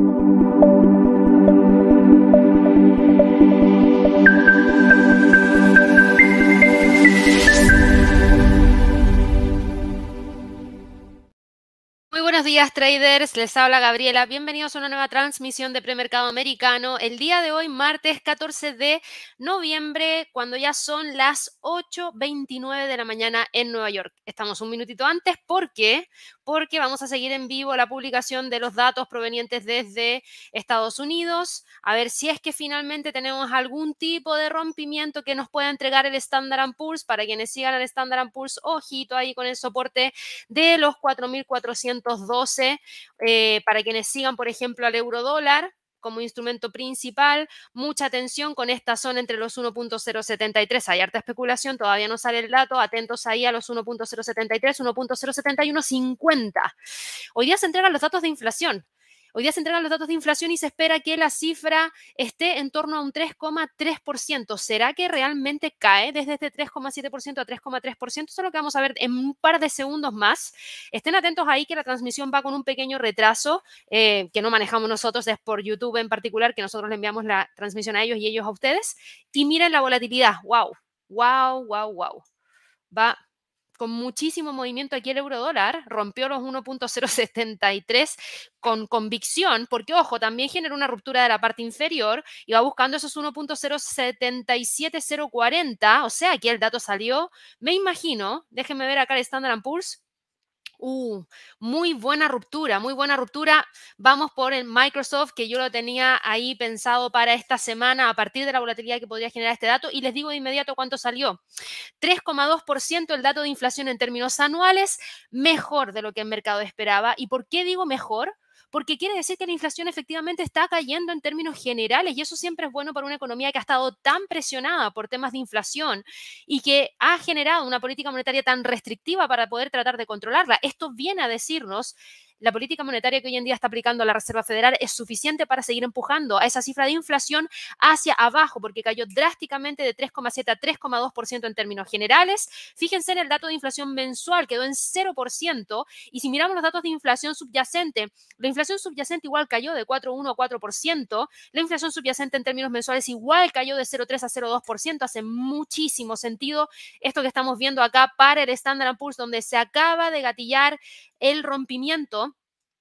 Thank you. Días traders, les habla Gabriela. Bienvenidos a una nueva transmisión de premercado americano. El día de hoy, martes 14 de noviembre, cuando ya son las 8.29 de la mañana en Nueva York. Estamos un minutito antes porque porque vamos a seguir en vivo la publicación de los datos provenientes desde Estados Unidos, a ver si es que finalmente tenemos algún tipo de rompimiento que nos pueda entregar el Standard Poor's. Para quienes sigan el Standard Poor's, ojito ahí con el soporte de los 4.412. Eh, para quienes sigan, por ejemplo, al euro dólar, como instrumento principal. Mucha atención con esta zona entre los 1.073. Hay harta especulación, todavía no sale el dato. Atentos ahí a los 1.073, 1.071, 50. Hoy día se entregan los datos de inflación. Hoy día se entregan los datos de inflación y se espera que la cifra esté en torno a un 3,3%. ¿Será que realmente cae desde este 3,7% a 3,3%? Eso es lo que vamos a ver en un par de segundos más. Estén atentos ahí que la transmisión va con un pequeño retraso eh, que no manejamos nosotros, es por YouTube en particular, que nosotros le enviamos la transmisión a ellos y ellos a ustedes. Y miren la volatilidad. ¡Wow! ¡Wow! ¡Wow! ¡Wow! Va con muchísimo movimiento aquí el euro dólar, rompió los 1.073 con convicción, porque ojo, también generó una ruptura de la parte inferior y va buscando esos 1.077040, o sea, aquí el dato salió, me imagino, déjenme ver acá el Standard Poor's, Uh, muy buena ruptura, muy buena ruptura. Vamos por el Microsoft, que yo lo tenía ahí pensado para esta semana a partir de la volatilidad que podría generar este dato. Y les digo de inmediato cuánto salió. 3,2% el dato de inflación en términos anuales, mejor de lo que el mercado esperaba. ¿Y por qué digo mejor? Porque quiere decir que la inflación efectivamente está cayendo en términos generales y eso siempre es bueno para una economía que ha estado tan presionada por temas de inflación y que ha generado una política monetaria tan restrictiva para poder tratar de controlarla. Esto viene a decirnos la política monetaria que hoy en día está aplicando la Reserva Federal es suficiente para seguir empujando a esa cifra de inflación hacia abajo, porque cayó drásticamente de 3,7 a 3,2% en términos generales. Fíjense en el dato de inflación mensual, quedó en 0%, y si miramos los datos de inflación subyacente, la inflación subyacente igual cayó de 4,1 a 4%, la inflación subyacente en términos mensuales igual cayó de 0,3 a 0,2%, hace muchísimo sentido esto que estamos viendo acá para el Standard Poor's, donde se acaba de gatillar el rompimiento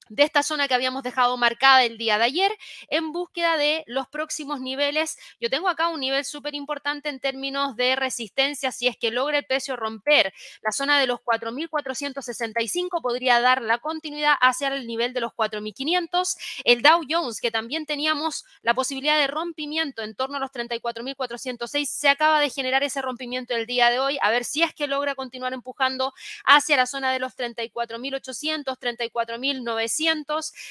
de esta zona que habíamos dejado marcada el día de ayer en búsqueda de los próximos niveles. Yo tengo acá un nivel súper importante en términos de resistencia. Si es que logra el precio romper la zona de los 4.465, podría dar la continuidad hacia el nivel de los 4.500. El Dow Jones, que también teníamos la posibilidad de rompimiento en torno a los 34.406, se acaba de generar ese rompimiento el día de hoy. A ver si es que logra continuar empujando hacia la zona de los 34.800, 34.900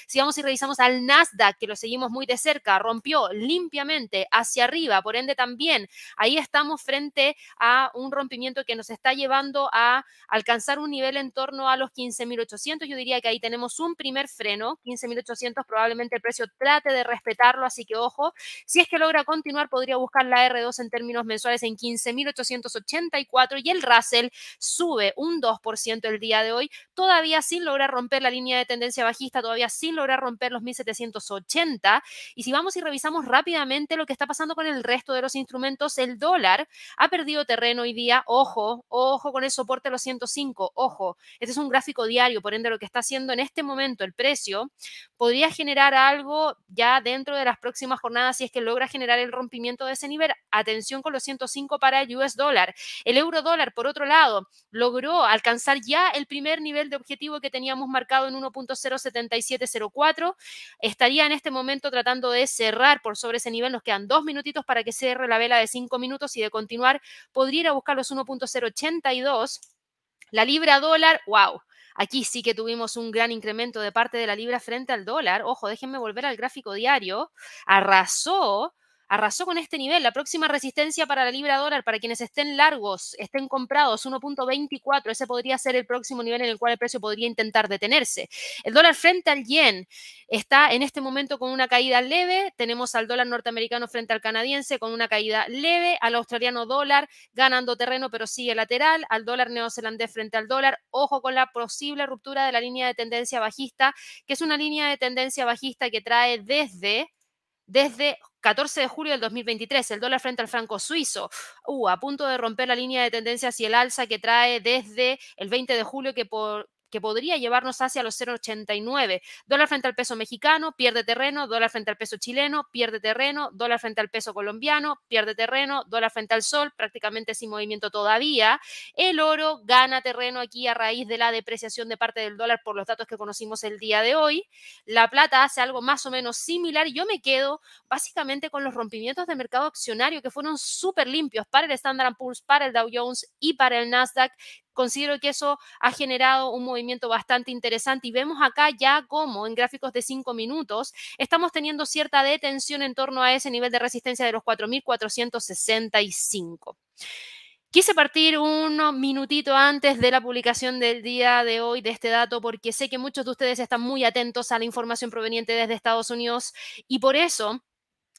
si vamos y revisamos al Nasdaq, que lo seguimos muy de cerca, rompió limpiamente hacia arriba, por ende también ahí estamos frente a un rompimiento que nos está llevando a alcanzar un nivel en torno a los 15.800. Yo diría que ahí tenemos un primer freno, 15.800, probablemente el precio trate de respetarlo, así que ojo, si es que logra continuar, podría buscar la R2 en términos mensuales en 15.884 y el Russell sube un 2% el día de hoy, todavía sin lograr romper la línea de tendencia bajista todavía sin lograr romper los 1780. Y si vamos y revisamos rápidamente lo que está pasando con el resto de los instrumentos, el dólar ha perdido terreno hoy día. Ojo, ojo con el soporte de los 105. Ojo, este es un gráfico diario, por ende lo que está haciendo en este momento el precio podría generar algo ya dentro de las próximas jornadas si es que logra generar el rompimiento de ese nivel. Atención con los 105 para el US dólar. El euro dólar, por otro lado, logró alcanzar ya el primer nivel de objetivo que teníamos marcado en 1.07 7704. Estaría en este momento tratando de cerrar por sobre ese nivel. Nos quedan dos minutitos para que cierre la vela de cinco minutos y de continuar podría ir a buscar los 1.082. La libra dólar, wow. Aquí sí que tuvimos un gran incremento de parte de la libra frente al dólar. Ojo, déjenme volver al gráfico diario. Arrasó arrasó con este nivel. La próxima resistencia para la libra dólar, para quienes estén largos, estén comprados, 1.24, ese podría ser el próximo nivel en el cual el precio podría intentar detenerse. El dólar frente al yen está en este momento con una caída leve. Tenemos al dólar norteamericano frente al canadiense con una caída leve, al australiano dólar ganando terreno pero sigue lateral, al dólar neozelandés frente al dólar. Ojo con la posible ruptura de la línea de tendencia bajista, que es una línea de tendencia bajista que trae desde desde 14 de julio del 2023, el dólar frente al franco suizo, uh, a punto de romper la línea de tendencia hacia el alza que trae desde el 20 de julio, que por, que podría llevarnos hacia los 0,89. Dólar frente al peso mexicano, pierde terreno, dólar frente al peso chileno, pierde terreno, dólar frente al peso colombiano, pierde terreno, dólar frente al sol, prácticamente sin movimiento todavía. El oro gana terreno aquí a raíz de la depreciación de parte del dólar por los datos que conocimos el día de hoy. La plata hace algo más o menos similar. Yo me quedo básicamente con los rompimientos de mercado accionario que fueron súper limpios para el Standard Poor's, para el Dow Jones y para el Nasdaq considero que eso ha generado un movimiento bastante interesante y vemos acá ya como en gráficos de 5 minutos estamos teniendo cierta detención en torno a ese nivel de resistencia de los 4.465. Quise partir unos minutito antes de la publicación del día de hoy de este dato porque sé que muchos de ustedes están muy atentos a la información proveniente desde Estados Unidos y por eso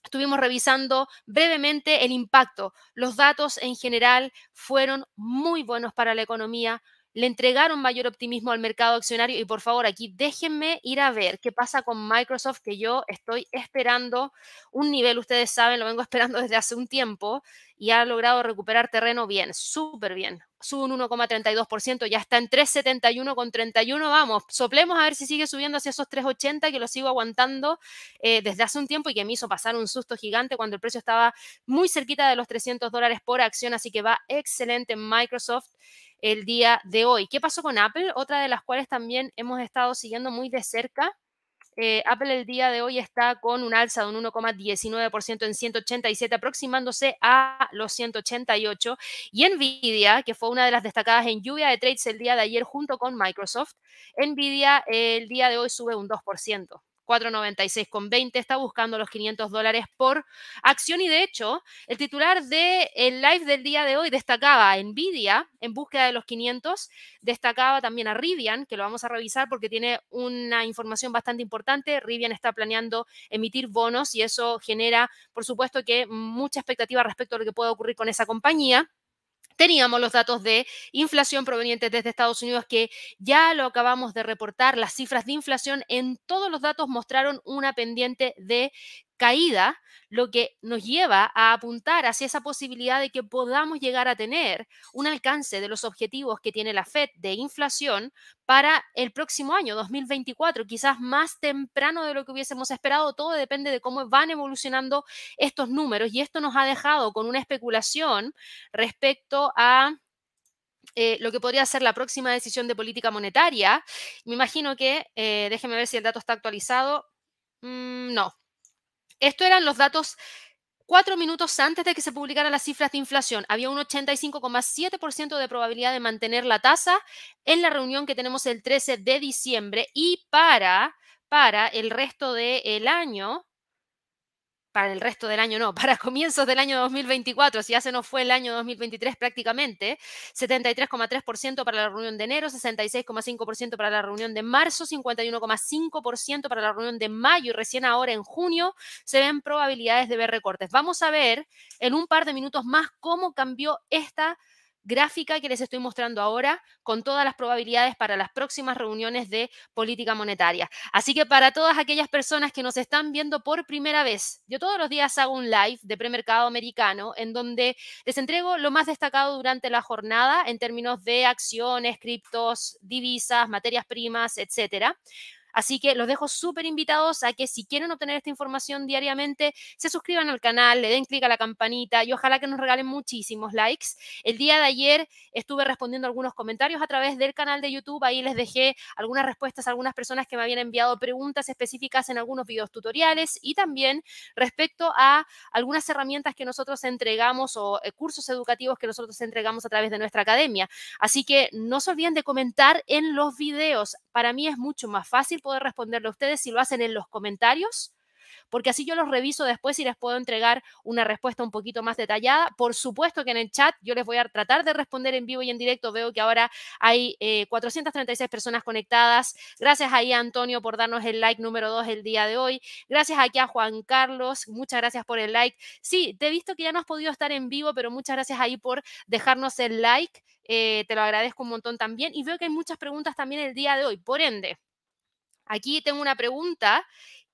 Estuvimos revisando brevemente el impacto. Los datos en general fueron muy buenos para la economía, le entregaron mayor optimismo al mercado accionario y por favor aquí déjenme ir a ver qué pasa con Microsoft que yo estoy esperando un nivel, ustedes saben, lo vengo esperando desde hace un tiempo y ha logrado recuperar terreno bien, súper bien. Sube un 1,32%, ya está en 3,71,31. Vamos, soplemos a ver si sigue subiendo hacia esos 3,80 que lo sigo aguantando eh, desde hace un tiempo y que me hizo pasar un susto gigante cuando el precio estaba muy cerquita de los 300 dólares por acción. Así que va excelente Microsoft el día de hoy. ¿Qué pasó con Apple? Otra de las cuales también hemos estado siguiendo muy de cerca eh, Apple el día de hoy está con un alza de un 1,19% en 187, aproximándose a los 188. Y Nvidia, que fue una de las destacadas en lluvia de trades el día de ayer junto con Microsoft, Nvidia el día de hoy sube un 2%. 496,20, está buscando los 500 dólares por acción y de hecho el titular del el live del día de hoy destacaba Nvidia en búsqueda de los 500, destacaba también a Rivian, que lo vamos a revisar porque tiene una información bastante importante. Rivian está planeando emitir bonos y eso genera, por supuesto, que mucha expectativa respecto a lo que puede ocurrir con esa compañía teníamos los datos de inflación provenientes desde Estados Unidos que ya lo acabamos de reportar. Las cifras de inflación en todos los datos mostraron una pendiente de caída, lo que nos lleva a apuntar hacia esa posibilidad de que podamos llegar a tener un alcance de los objetivos que tiene la Fed de inflación para el próximo año, 2024, quizás más temprano de lo que hubiésemos esperado. Todo depende de cómo van evolucionando estos números y esto nos ha dejado con una especulación respecto a eh, lo que podría ser la próxima decisión de política monetaria. Me imagino que, eh, déjenme ver si el dato está actualizado. Mm, no, estos eran los datos cuatro minutos antes de que se publicaran las cifras de inflación. Había un 85,7% de probabilidad de mantener la tasa en la reunión que tenemos el 13 de diciembre y para, para el resto del año para el resto del año, no, para comienzos del año 2024, si ya se nos fue el año 2023 prácticamente, 73,3% para la reunión de enero, 66,5% para la reunión de marzo, 51,5% para la reunión de mayo y recién ahora en junio se ven probabilidades de ver recortes. Vamos a ver en un par de minutos más cómo cambió esta gráfica que les estoy mostrando ahora con todas las probabilidades para las próximas reuniones de política monetaria. Así que para todas aquellas personas que nos están viendo por primera vez, yo todos los días hago un live de premercado americano en donde les entrego lo más destacado durante la jornada en términos de acciones, criptos, divisas, materias primas, etcétera. Así que los dejo súper invitados a que si quieren obtener esta información diariamente, se suscriban al canal, le den clic a la campanita y ojalá que nos regalen muchísimos likes. El día de ayer estuve respondiendo algunos comentarios a través del canal de YouTube. Ahí les dejé algunas respuestas a algunas personas que me habían enviado preguntas específicas en algunos videos tutoriales y también respecto a algunas herramientas que nosotros entregamos o eh, cursos educativos que nosotros entregamos a través de nuestra academia. Así que no se olviden de comentar en los videos. Para mí es mucho más fácil poder responderle a ustedes si lo hacen en los comentarios porque así yo los reviso después y les puedo entregar una respuesta un poquito más detallada. Por supuesto que en el chat yo les voy a tratar de responder en vivo y en directo. Veo que ahora hay 436 eh, personas conectadas. Gracias ahí a Antonio por darnos el like número 2 el día de hoy. Gracias aquí a Juan Carlos. Muchas gracias por el like. Sí, te he visto que ya no has podido estar en vivo, pero muchas gracias ahí por dejarnos el like. Eh, te lo agradezco un montón también. Y veo que hay muchas preguntas también el día de hoy. Por ende, aquí tengo una pregunta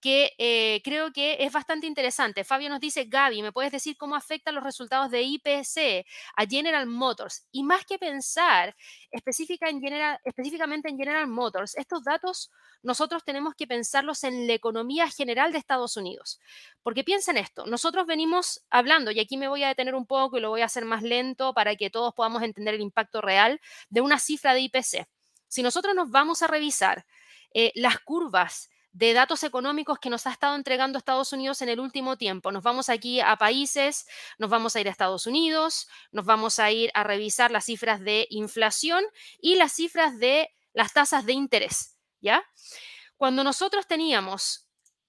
que eh, creo que es bastante interesante. Fabio nos dice, Gaby, ¿me puedes decir cómo afectan los resultados de IPC a General Motors? Y más que pensar específica en general, específicamente en General Motors, estos datos nosotros tenemos que pensarlos en la economía general de Estados Unidos. Porque piensen esto, nosotros venimos hablando, y aquí me voy a detener un poco y lo voy a hacer más lento para que todos podamos entender el impacto real de una cifra de IPC. Si nosotros nos vamos a revisar eh, las curvas de datos económicos que nos ha estado entregando Estados Unidos en el último tiempo. Nos vamos aquí a países, nos vamos a ir a Estados Unidos, nos vamos a ir a revisar las cifras de inflación y las cifras de las tasas de interés, ¿ya? Cuando nosotros teníamos,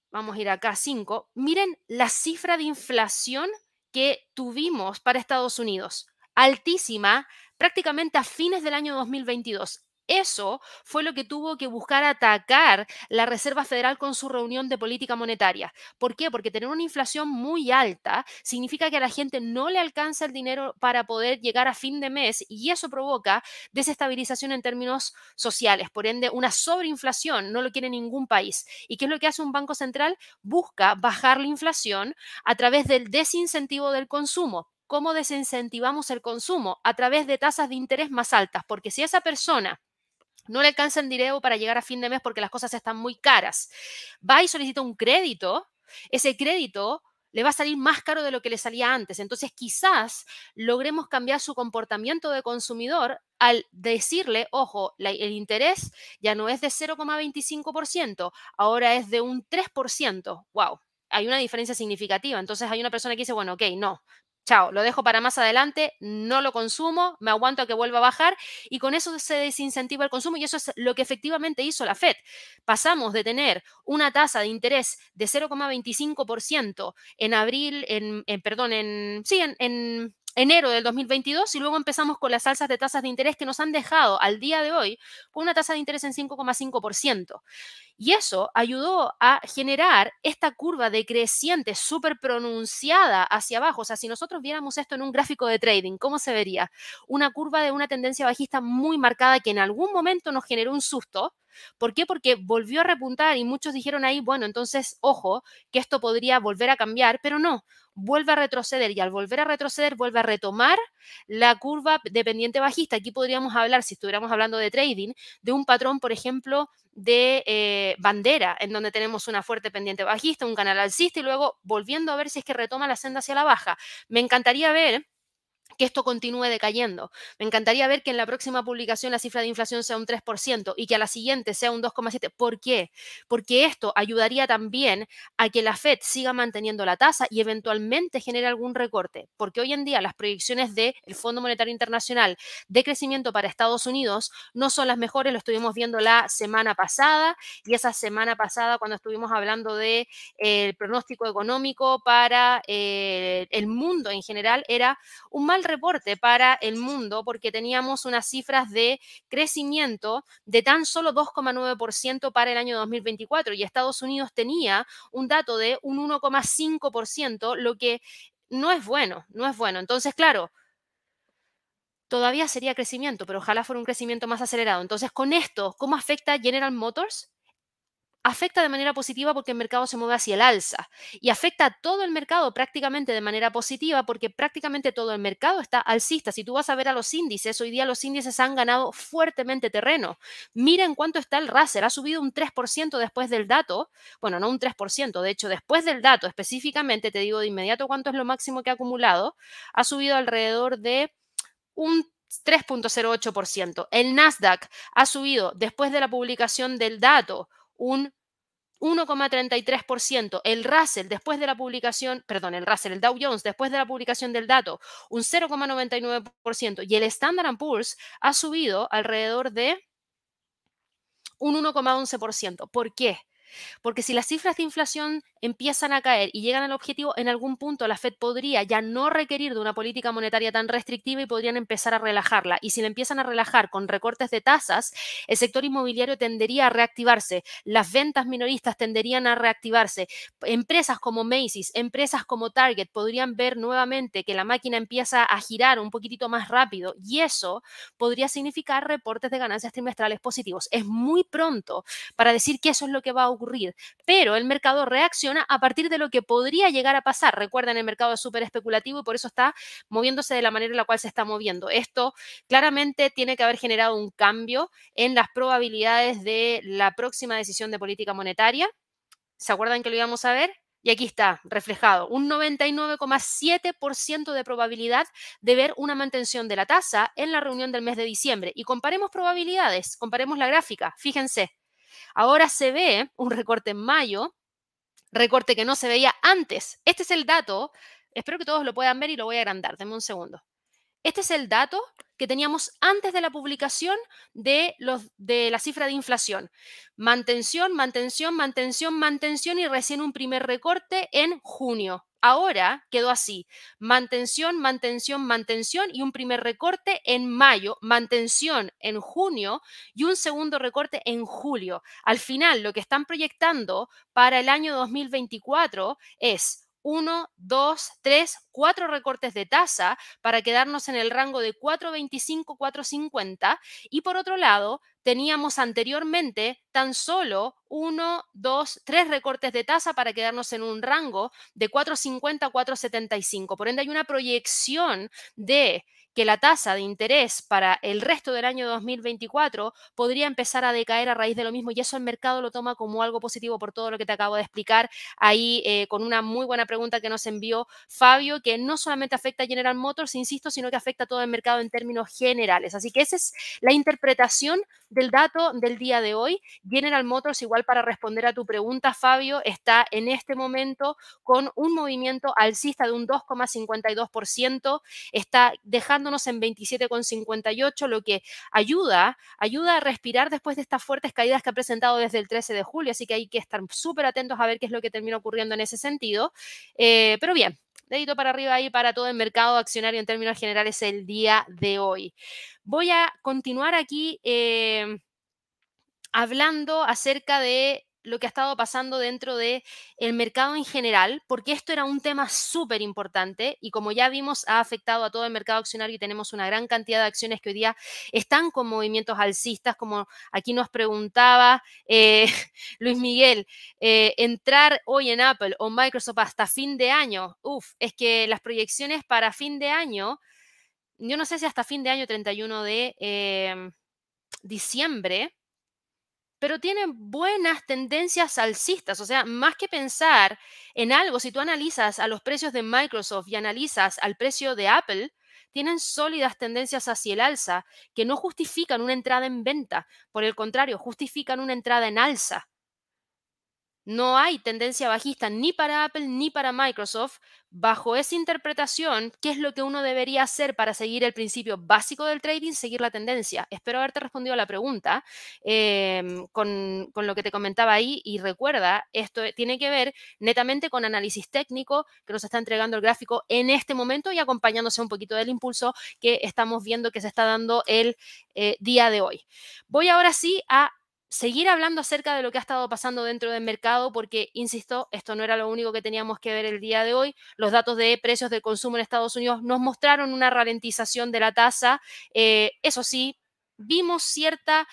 vamos a ir acá a 5, miren la cifra de inflación que tuvimos para Estados Unidos, altísima, prácticamente a fines del año 2022. Eso fue lo que tuvo que buscar atacar la Reserva Federal con su reunión de política monetaria. ¿Por qué? Porque tener una inflación muy alta significa que a la gente no le alcanza el dinero para poder llegar a fin de mes y eso provoca desestabilización en términos sociales. Por ende, una sobreinflación no lo quiere ningún país. ¿Y qué es lo que hace un banco central? Busca bajar la inflación a través del desincentivo del consumo. ¿Cómo desincentivamos el consumo? A través de tasas de interés más altas, porque si esa persona no le alcanza el dinero para llegar a fin de mes porque las cosas están muy caras. Va y solicita un crédito, ese crédito le va a salir más caro de lo que le salía antes. Entonces, quizás logremos cambiar su comportamiento de consumidor al decirle, ojo, el interés ya no es de 0,25%, ahora es de un 3%. ¡Wow! Hay una diferencia significativa. Entonces, hay una persona que dice, bueno, ok, no, chao, lo dejo para más adelante, no lo consumo, me aguanto a que vuelva a bajar y con eso se desincentiva el consumo y eso es lo que efectivamente hizo la Fed. Pasamos de tener una tasa de interés de 0,25% en abril, en, perdón, en, sí, en enero del 2022 y luego empezamos con las alzas de tasas de interés que nos han dejado al día de hoy con una tasa de interés en 5,5%. Y eso ayudó a generar esta curva decreciente súper pronunciada hacia abajo. O sea, si nosotros viéramos esto en un gráfico de trading, ¿cómo se vería? Una curva de una tendencia bajista muy marcada que en algún momento nos generó un susto. ¿Por qué? Porque volvió a repuntar y muchos dijeron ahí, bueno, entonces, ojo, que esto podría volver a cambiar, pero no, vuelve a retroceder y al volver a retroceder vuelve a retomar la curva de pendiente bajista. Aquí podríamos hablar, si estuviéramos hablando de trading, de un patrón, por ejemplo, de eh, bandera, en donde tenemos una fuerte pendiente bajista, un canal alcista y luego volviendo a ver si es que retoma la senda hacia la baja. Me encantaría ver que esto continúe decayendo. Me encantaría ver que en la próxima publicación la cifra de inflación sea un 3% y que a la siguiente sea un 2,7%. ¿Por qué? Porque esto ayudaría también a que la Fed siga manteniendo la tasa y eventualmente genere algún recorte. Porque hoy en día las proyecciones del Fondo Monetario Internacional de crecimiento para Estados Unidos no son las mejores. Lo estuvimos viendo la semana pasada y esa semana pasada cuando estuvimos hablando de, pronóstico económico para eh, el mundo en general era un mal reporte para el mundo porque teníamos unas cifras de crecimiento de tan solo 2,9% para el año 2024 y Estados Unidos tenía un dato de un 1,5%, lo que no es bueno, no es bueno. Entonces, claro, todavía sería crecimiento, pero ojalá fuera un crecimiento más acelerado. Entonces, con esto, ¿cómo afecta General Motors? Afecta de manera positiva porque el mercado se mueve hacia el alza y afecta a todo el mercado prácticamente de manera positiva porque prácticamente todo el mercado está alcista. Si tú vas a ver a los índices, hoy día los índices han ganado fuertemente terreno. Miren cuánto está el Russell, ha subido un 3% después del dato, bueno, no un 3%, de hecho, después del dato específicamente, te digo de inmediato cuánto es lo máximo que ha acumulado, ha subido alrededor de un 3.08%. El Nasdaq ha subido después de la publicación del dato un 1,33%. El Russell, después de la publicación, perdón, el Russell, el Dow Jones, después de la publicación del dato, un 0,99%. Y el Standard Poor's ha subido alrededor de un 1,11%. ¿Por qué? Porque si las cifras de inflación empiezan a caer y llegan al objetivo, en algún punto la Fed podría ya no requerir de una política monetaria tan restrictiva y podrían empezar a relajarla. Y si la empiezan a relajar con recortes de tasas, el sector inmobiliario tendería a reactivarse, las ventas minoristas tenderían a reactivarse, empresas como Macy's, empresas como Target podrían ver nuevamente que la máquina empieza a girar un poquitito más rápido y eso podría significar reportes de ganancias trimestrales positivos. Es muy pronto para decir que eso es lo que va a ocurrir, pero el mercado reacciona a partir de lo que podría llegar a pasar. Recuerden, el mercado es súper especulativo y por eso está moviéndose de la manera en la cual se está moviendo. Esto claramente tiene que haber generado un cambio en las probabilidades de la próxima decisión de política monetaria. ¿Se acuerdan que lo íbamos a ver? Y aquí está reflejado, un 99,7% de probabilidad de ver una mantención de la tasa en la reunión del mes de diciembre. Y comparemos probabilidades, comparemos la gráfica, fíjense. Ahora se ve un recorte en mayo, recorte que no se veía antes. Este es el dato, espero que todos lo puedan ver y lo voy a agrandar, denme un segundo. Este es el dato que teníamos antes de la publicación de, los, de la cifra de inflación. Mantención, mantención, mantención, mantención y recién un primer recorte en junio. Ahora quedó así, mantención, mantención, mantención y un primer recorte en mayo, mantención en junio y un segundo recorte en julio. Al final, lo que están proyectando para el año 2024 es uno, dos, tres, cuatro recortes de tasa para quedarnos en el rango de 4.25, 4.50. Y por otro lado, teníamos anteriormente tan solo uno, dos, tres recortes de tasa para quedarnos en un rango de 4.50, 4.75. Por ende, hay una proyección de que la tasa de interés para el resto del año 2024 podría empezar a decaer a raíz de lo mismo y eso el mercado lo toma como algo positivo por todo lo que te acabo de explicar ahí eh, con una muy buena pregunta que nos envió Fabio, que no solamente afecta a General Motors, insisto, sino que afecta a todo el mercado en términos generales. Así que esa es la interpretación del dato del día de hoy. General Motors, igual para responder a tu pregunta, Fabio, está en este momento con un movimiento alcista de un 2,52%, está dejando en 27,58, lo que ayuda, ayuda a respirar después de estas fuertes caídas que ha presentado desde el 13 de julio, así que hay que estar súper atentos a ver qué es lo que termina ocurriendo en ese sentido. Eh, pero bien, dedito para arriba ahí para todo el mercado accionario en términos generales el día de hoy. Voy a continuar aquí eh, hablando acerca de lo que ha estado pasando dentro del el mercado en general, porque esto era un tema súper importante y como ya vimos ha afectado a todo el mercado accionario y tenemos una gran cantidad de acciones que hoy día están con movimientos alcistas, como aquí nos preguntaba eh, Luis Miguel, eh, entrar hoy en Apple o Microsoft hasta fin de año, uff, es que las proyecciones para fin de año, yo no sé si hasta fin de año 31 de em, diciembre, pero tienen buenas tendencias alcistas. O sea, más que pensar en algo, si tú analizas a los precios de Microsoft y analizas al precio de Apple, tienen sólidas tendencias hacia el alza que no justifican una entrada en venta. Por el contrario, justifican una entrada en alza. No hay tendencia bajista ni para Apple ni para Microsoft. Bajo esa interpretación, ¿qué es lo que uno debería hacer para seguir el principio básico del trading? Seguir la tendencia. Espero haberte respondido a la pregunta em, con, lo que te comentaba ahí y recuerda, esto tiene que ver netamente con análisis técnico que nos está entregando el gráfico en este momento y acompañándose un poquito del impulso que estamos viendo que se está dando el eh, día de hoy. Voy ahora sí a seguir hablando acerca de lo que ha estado pasando dentro del mercado, porque, insisto, esto no era lo único que teníamos que ver el día de hoy. Los datos de precios del consumo en Estados Unidos nos mostraron una ralentización de la tasa. Eh, eso sí, vimos cierta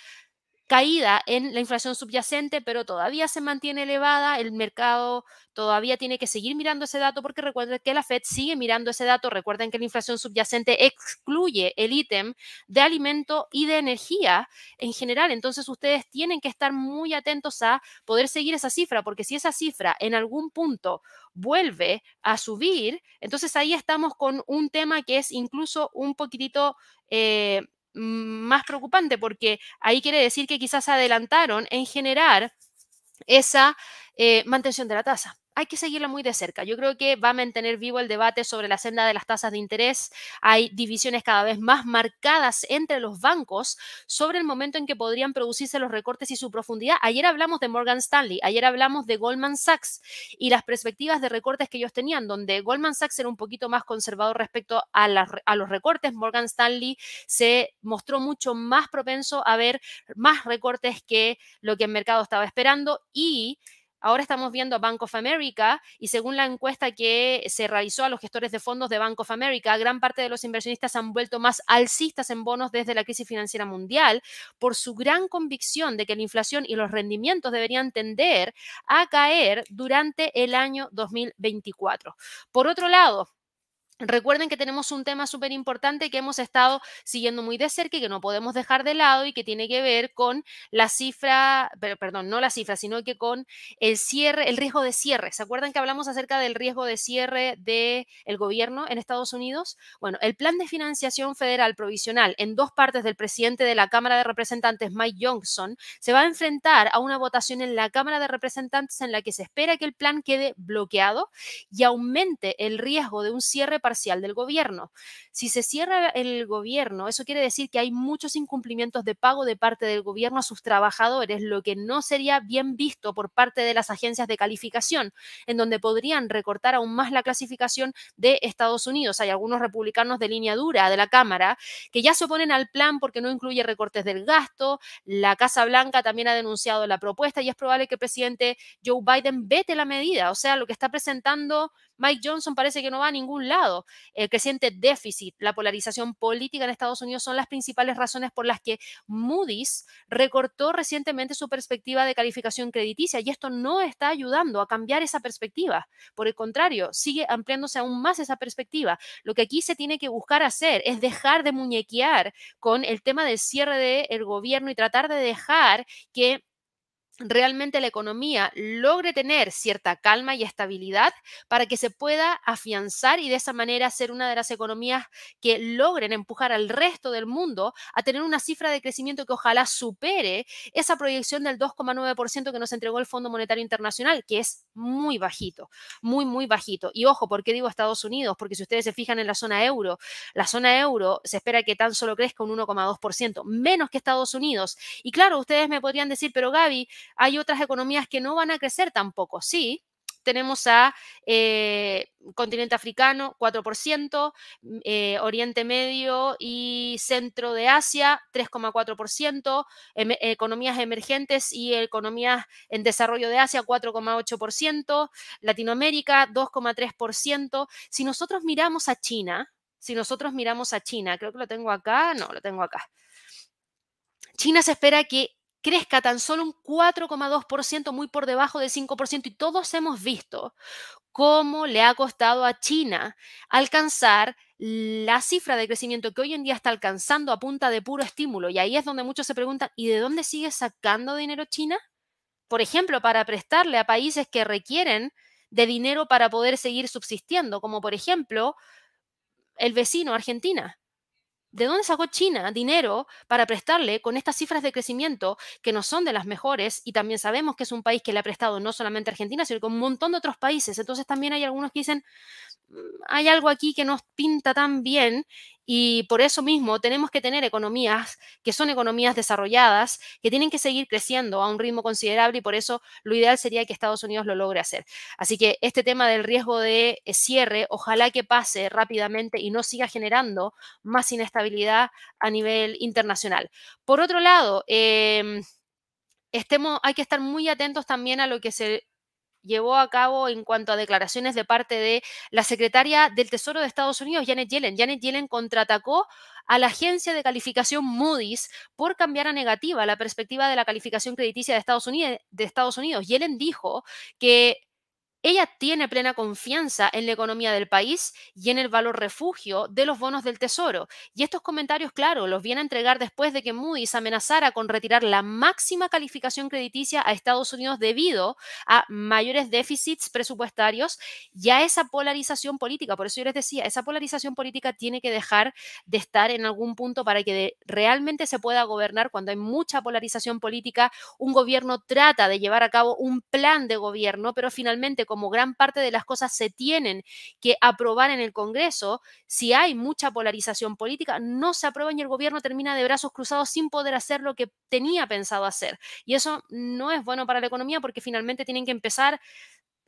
caída en la inflación subyacente, pero todavía se mantiene elevada. El mercado todavía tiene que seguir mirando ese dato porque recuerden que la Fed sigue mirando ese dato. Recuerden que la inflación subyacente excluye el ítem de alimento y de energía en general. Entonces ustedes tienen que estar muy atentos a poder seguir esa cifra, porque si esa cifra en algún punto vuelve a subir, entonces ahí estamos con un tema que es incluso un poquitito... Eh, más preocupante porque ahí quiere decir que quizás adelantaron en generar esa eh, mantención de la tasa. Hay que seguirla muy de cerca. Yo creo que va a mantener vivo el debate sobre la senda de las tasas de interés. Hay divisiones cada vez más marcadas entre los bancos sobre el momento en que podrían producirse los recortes y su profundidad. Ayer hablamos de Morgan Stanley, ayer hablamos de Goldman Sachs y las perspectivas de recortes que ellos tenían, donde Goldman Sachs era un poquito más conservador respecto a, a los recortes. Morgan Stanley se mostró mucho más propenso a ver más recortes que lo que el mercado estaba esperando y Ahora estamos viendo a Bank of America y según la encuesta que se realizó a los gestores de fondos de Bank of America, gran parte de los inversionistas han vuelto más alcistas en bonos desde la crisis financiera mundial por su gran convicción de que la inflación y los rendimientos deberían tender a caer durante el año 2024. Por otro lado, Recuerden que tenemos un tema súper importante que hemos estado siguiendo muy de cerca y que no podemos dejar de lado y que tiene que ver con la cifra, perdón, no la cifra, sino que con el cierre, el riesgo de cierre. ¿Se acuerdan que hablamos acerca del riesgo de cierre del el gobierno en Estados Unidos? Bueno, el plan de financiación federal provisional en dos partes del presidente de la Cámara de Representantes, Mike Johnson, se va a enfrentar a una votación en la Cámara de Representantes en la que se espera que el plan quede bloqueado y aumente el riesgo de un cierre parcial del gobierno. Si se cierra el gobierno, eso quiere decir que hay muchos incumplimientos de pago de parte del gobierno a sus trabajadores, lo que no sería bien visto por parte de las agencias de calificación, en donde podrían recortar aún más la clasificación de Estados Unidos. Hay algunos republicanos de línea dura de la Cámara que ya se oponen al plan porque no incluye recortes del gasto. La Casa Blanca también ha denunciado la propuesta y es probable que el presidente Joe Biden vete la medida. O sea, lo que está presentando Mike Johnson parece que no va a ningún lado. El creciente déficit, la polarización política en Estados Unidos son las principales razones por las que Moody's recortó recientemente su perspectiva de calificación crediticia y esto no está ayudando a cambiar esa perspectiva. Por el contrario, sigue ampliándose aún más esa perspectiva. Lo que aquí se tiene que buscar hacer es dejar de muñequear con el tema del cierre del gobierno y tratar de dejar que realmente la economía logre tener cierta calma y estabilidad para que se pueda afianzar y de esa manera ser una de las economías que logren empujar al resto del mundo a tener una cifra de crecimiento que ojalá supere esa proyección del 2,9% que nos entregó el Fondo Monetario Internacional, que es muy bajito, muy, muy bajito. Y ojo, ¿por qué digo Estados Unidos? Porque si ustedes se fijan en la zona euro, la zona euro se espera que tan solo crezca un 1,2%, menos que Estados Unidos. Y claro, ustedes me podrían decir, pero Gaby, hay otras economías que no van a crecer tampoco. Sí, tenemos a eh, continente africano, 4%, mm, eh, Oriente Medio y centro de Asia, 3,4%, em, economías emergentes y economías en desarrollo de Asia, 4,8%, Latinoamérica, 2,3%. Si nosotros miramos a China, si nosotros miramos a China, creo que lo tengo acá, no, lo tengo acá. China se espera que crezca tan solo un 4,2%, muy por debajo del 5%, y todos hemos visto cómo le ha costado a China alcanzar la cifra de crecimiento que hoy en día está alcanzando a punta de puro estímulo. Y ahí es donde muchos se preguntan, ¿y de dónde sigue sacando dinero China? Por ejemplo, para prestarle a países que requieren de dinero para poder seguir subsistiendo, como por ejemplo el vecino Argentina. ¿De dónde sacó China dinero para prestarle con estas cifras de crecimiento que no son de las mejores? Y también sabemos que es un país que le ha prestado no solamente a Argentina, sino con un montón de otros países. Entonces también hay algunos que dicen, mm, hay algo aquí que nos pinta tan bien y por eso mismo tenemos que tener economías que son economías desarrolladas, que tienen que seguir creciendo a un ritmo considerable y por eso lo ideal sería que Estados Unidos lo logre hacer. Así que este tema del riesgo de eh, cierre, ojalá que pase rápidamente y no siga generando más inestabilidad a nivel internacional. Por otro lado, em, hay que estar muy atentos también a lo que se llevó a cabo en cuanto a declaraciones de parte de la secretaria del Tesoro de Estados Unidos, Janet Yellen. Janet Yellen contraatacó a la agencia de calificación Moody's por cambiar a negativa la perspectiva de la calificación crediticia de Estados Unidos. De Estados Unidos. Yellen dijo que ella tiene plena confianza en la economía del país y en el valor refugio de los bonos del Tesoro. Y estos comentarios, claro, los viene a entregar después de que Moody's amenazara con retirar la máxima calificación crediticia a Estados Unidos debido a mayores déficits presupuestarios y a esa polarización política. Por eso yo les decía, esa polarización política tiene que dejar de estar en algún punto para que realmente se pueda gobernar cuando hay mucha polarización política. Un gobierno trata de llevar a cabo un plan de gobierno, pero finalmente, como gran parte de las cosas se tienen que aprobar en el Congreso, si hay mucha polarización política, no se aprueban y el gobierno termina de brazos cruzados sin poder hacer lo que tenía pensado hacer. Y eso no es bueno para la economía porque finalmente tienen que empezar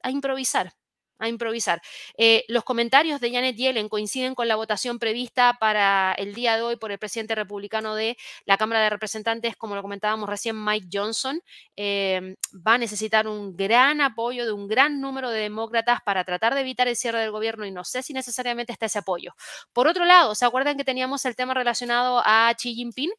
a improvisar a improvisar. Eh, los comentarios de Janet Yellen coinciden con la votación prevista para el día de hoy por el presidente republicano de la Cámara de Representantes, como lo comentábamos recién, Mike Johnson. Eh, va a necesitar un gran apoyo de un gran número de demócratas para tratar de evitar el cierre del gobierno y no sé si necesariamente está ese apoyo. Por otro lado, ¿se acuerdan que teníamos el tema relacionado a Xi Jinping?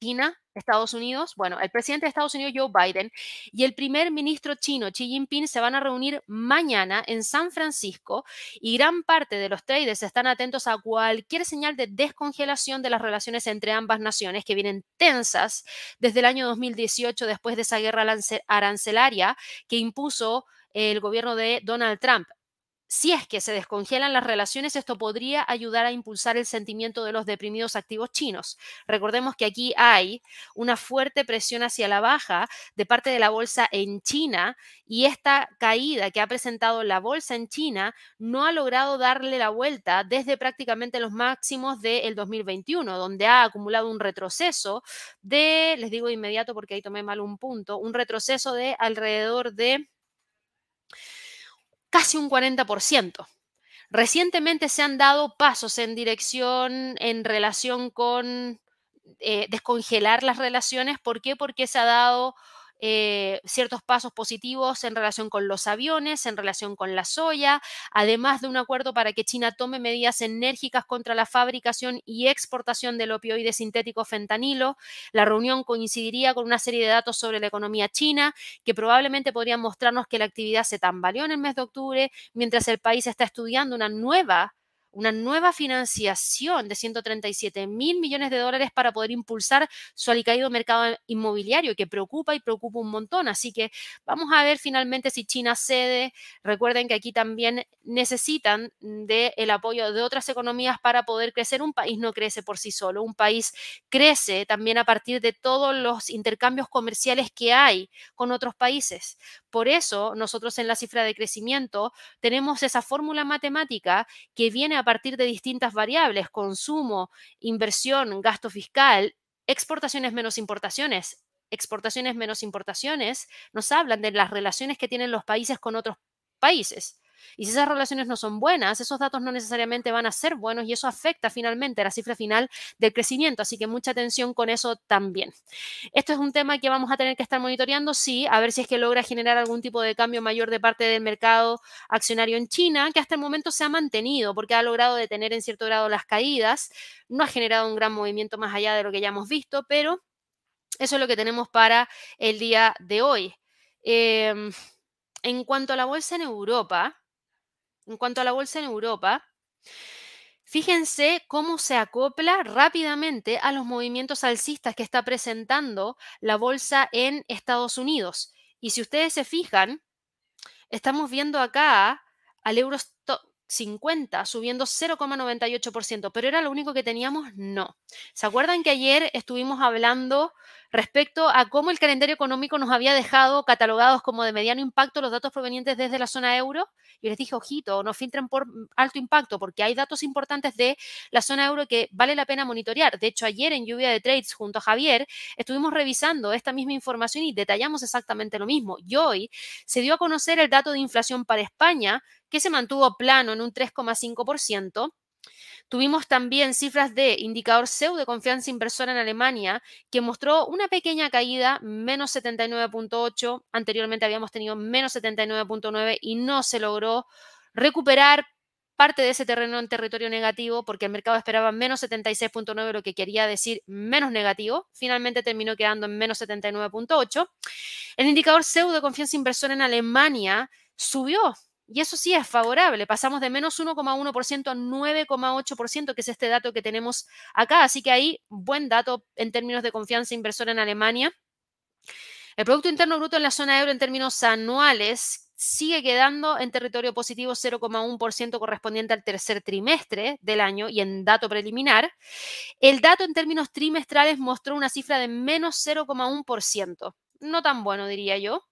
China, Estados Unidos, bueno, el presidente de Estados Unidos, Joe Biden, y el primer ministro chino, Xi Jinping, se van a reunir mañana en San Francisco y gran parte de los traders están atentos a cualquier señal de descongelación de las relaciones entre ambas naciones que vienen tensas desde el año 2018 después de esa guerra arancelaria que impuso el gobierno de Donald Trump si es que se descongelan las relaciones, esto podría ayudar a impulsar el sentimiento de los deprimidos activos chinos. Recordemos que aquí hay una fuerte presión hacia la baja de parte de la bolsa en China y esta caída que ha presentado la bolsa en China no ha logrado darle la vuelta desde prácticamente los máximos del 2021, donde ha acumulado un retroceso de, les digo de inmediato porque ahí tomé mal un punto, un retroceso de alrededor de casi un 40%. Recientemente se han dado pasos en dirección en relación con eh, descongelar las relaciones. ¿Por qué? Porque se ha dado eh, ciertos pasos positivos en relación con los aviones, en relación con la soya, además de un acuerdo para que China tome medidas enérgicas contra la fabricación y exportación del opioide sintético fentanilo. La reunión coincidiría con una serie de datos sobre la economía china que probablemente podrían mostrarnos que la actividad se tambaleó en el mes de octubre, mientras el país está estudiando una nueva una nueva financiación de 137 mil millones de dólares para poder impulsar su alicaído mercado inmobiliario, que preocupa y preocupa un montón. Así que vamos a ver finalmente si China cede. Recuerden que aquí también necesitan del apoyo de otras economías para poder crecer. Un país no crece por sí solo, un país crece también a partir de todos los intercambios comerciales que hay con otros países. Por eso nosotros en la cifra de crecimiento tenemos esa fórmula matemática que viene a partir de distintas variables, consumo, inversión, gasto fiscal, exportaciones menos importaciones. Exportaciones menos importaciones nos hablan de las relaciones que tienen los países con otros países. Y si esas relaciones no son buenas, esos datos no necesariamente van a ser buenos y eso afecta finalmente la cifra final del crecimiento. Así que mucha atención con eso también. Esto es un tema que vamos a tener que estar monitoreando, sí, a ver si es que logra generar algún tipo de cambio mayor de parte del mercado accionario en China, que hasta el momento se ha mantenido porque ha logrado detener en cierto grado las caídas. No ha generado un gran movimiento más allá de lo que ya hemos visto, pero eso es lo que tenemos para el día de hoy. Em, en cuanto a la bolsa en Europa, en cuanto a la bolsa en Europa, fíjense cómo se acopla rápidamente a los movimientos alcistas que está presentando la bolsa en Estados Unidos. Y si ustedes se fijan, estamos viendo acá al euro 50 subiendo 0,98%, pero era lo único que teníamos, no. ¿Se acuerdan que ayer estuvimos hablando respecto a cómo el calendario económico nos había dejado catalogados como de mediano impacto los datos provenientes desde la zona euro? Y les dije, ojito, no filtren por alto impacto, porque hay datos importantes de la zona euro que vale la pena monitorear. De hecho, ayer en Lluvia de Trades, junto a Javier, estuvimos revisando esta misma información y detallamos exactamente lo mismo. Y hoy se dio a conocer el dato de inflación para España, que se mantuvo plano en un 3,5%. Tuvimos también cifras de indicador CEU de confianza inversora en Alemania, que mostró una pequeña caída, menos 79.8. Anteriormente habíamos tenido menos 79.9 y no se logró recuperar parte de ese terreno en territorio negativo porque el mercado esperaba menos 76.9, lo que quería decir menos negativo. Finalmente terminó quedando en menos 79.8. El indicador CEU de confianza inversora en Alemania subió y eso sí es favorable. Pasamos de menos 1,1% a 9,8%, que es este dato que tenemos acá. Así que ahí, buen dato en términos de confianza inversora en Alemania. El Producto Interno Bruto en la zona euro en términos anuales sigue quedando en territorio positivo 0,1% correspondiente al tercer trimestre del año y en dato preliminar. El dato en términos trimestrales mostró una cifra de menos 0,1%. No tan bueno, diría yo.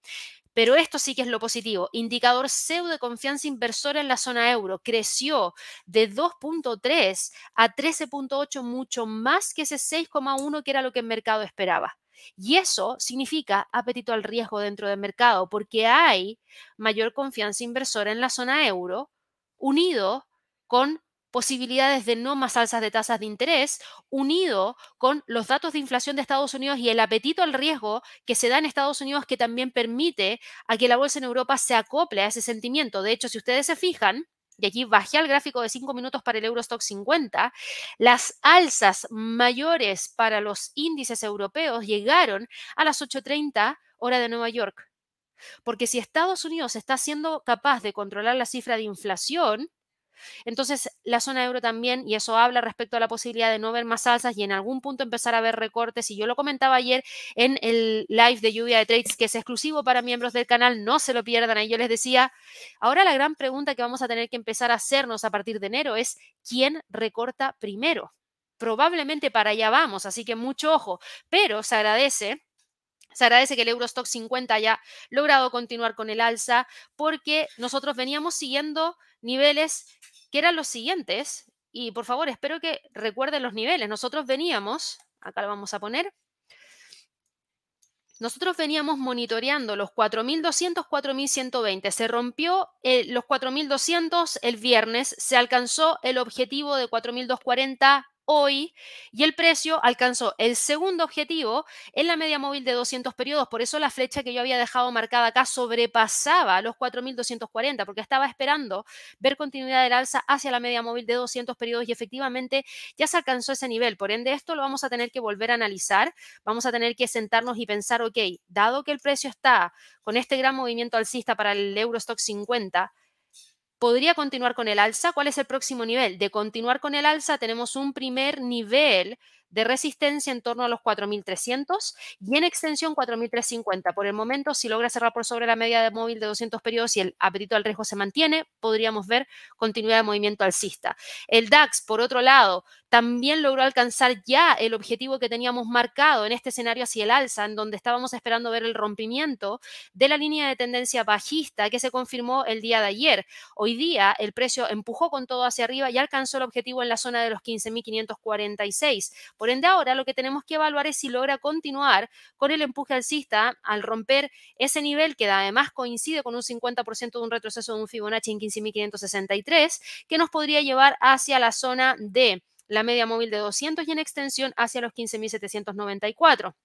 Pero esto sí que es lo positivo. Indicador pseudo de confianza inversora en la zona euro creció de 2.3 a 13.8, mucho más que ese 6,1 que era lo que el mercado esperaba. Y eso significa apetito al riesgo dentro del mercado, porque hay mayor confianza inversora en la zona euro, unido con posibilidades de no más alzas de tasas de interés, unido con los datos de inflación de Estados Unidos y el apetito al riesgo que se da en Estados Unidos, que también permite a que la bolsa en Europa se acople a ese sentimiento. De hecho, si ustedes se fijan, y aquí bajé al gráfico de 5 minutos para el Eurostock 50, las alzas mayores para los índices europeos llegaron a las 8.30 hora de Nueva York. Porque si Estados Unidos está siendo capaz de controlar la cifra de inflación, entonces, la zona euro también, y eso habla respecto a la posibilidad de no ver más alzas y en algún punto empezar a ver recortes. Y yo lo comentaba ayer en el live de lluvia de trades, que es exclusivo para miembros del canal, no se lo pierdan. Ahí yo les decía, ahora la gran pregunta que vamos a tener que empezar a hacernos a partir de enero es, ¿quién recorta primero? Probablemente para allá vamos, así que mucho ojo, pero se agradece se agradece que el Eurostock 50 haya logrado continuar con el alza porque nosotros veníamos siguiendo niveles que eran los siguientes. Y por favor, espero que recuerden los niveles. Nosotros veníamos, acá lo vamos a poner, nosotros veníamos monitoreando los 4.200, 4.120. Se rompió eh, los 4.200 el viernes, se alcanzó el objetivo de 4.240 hoy y el precio alcanzó el segundo objetivo en la media móvil de 200 periodos. Por eso la flecha que yo había dejado marcada acá sobrepasaba los 4.240 porque estaba esperando ver continuidad del alza hacia la media móvil de 200 periodos y efectivamente ya se alcanzó ese nivel. Por ende, esto lo vamos a tener que volver a analizar. Vamos a tener que sentarnos y pensar, ok, dado que el precio está con este gran movimiento alcista para el Eurostock 50, podría continuar con el alza. ¿Cuál es el próximo nivel? De continuar con el alza tenemos un primer nivel de resistencia en torno a los 4.300 y en extensión 4.350. Por el momento, si logra cerrar por sobre la media de móvil de 200 periodos y el apetito al riesgo se mantiene, podríamos ver continuidad de movimiento alcista. El DAX, por otro lado, también logró alcanzar ya el objetivo que teníamos marcado en este escenario hacia el alza, en donde estábamos esperando ver el rompimiento de la línea de tendencia bajista que se confirmó el día de ayer. Hoy día el precio empujó con todo hacia arriba y alcanzó el objetivo en la zona de los 15.546. Por ende, ahora lo que tenemos que evaluar es si logra continuar con el empuje alcista al romper ese nivel que además coincide con un 50% de un retroceso de un Fibonacci en 15.563, que nos podría llevar hacia la zona de la media móvil de 200 y en extensión hacia los 15.794.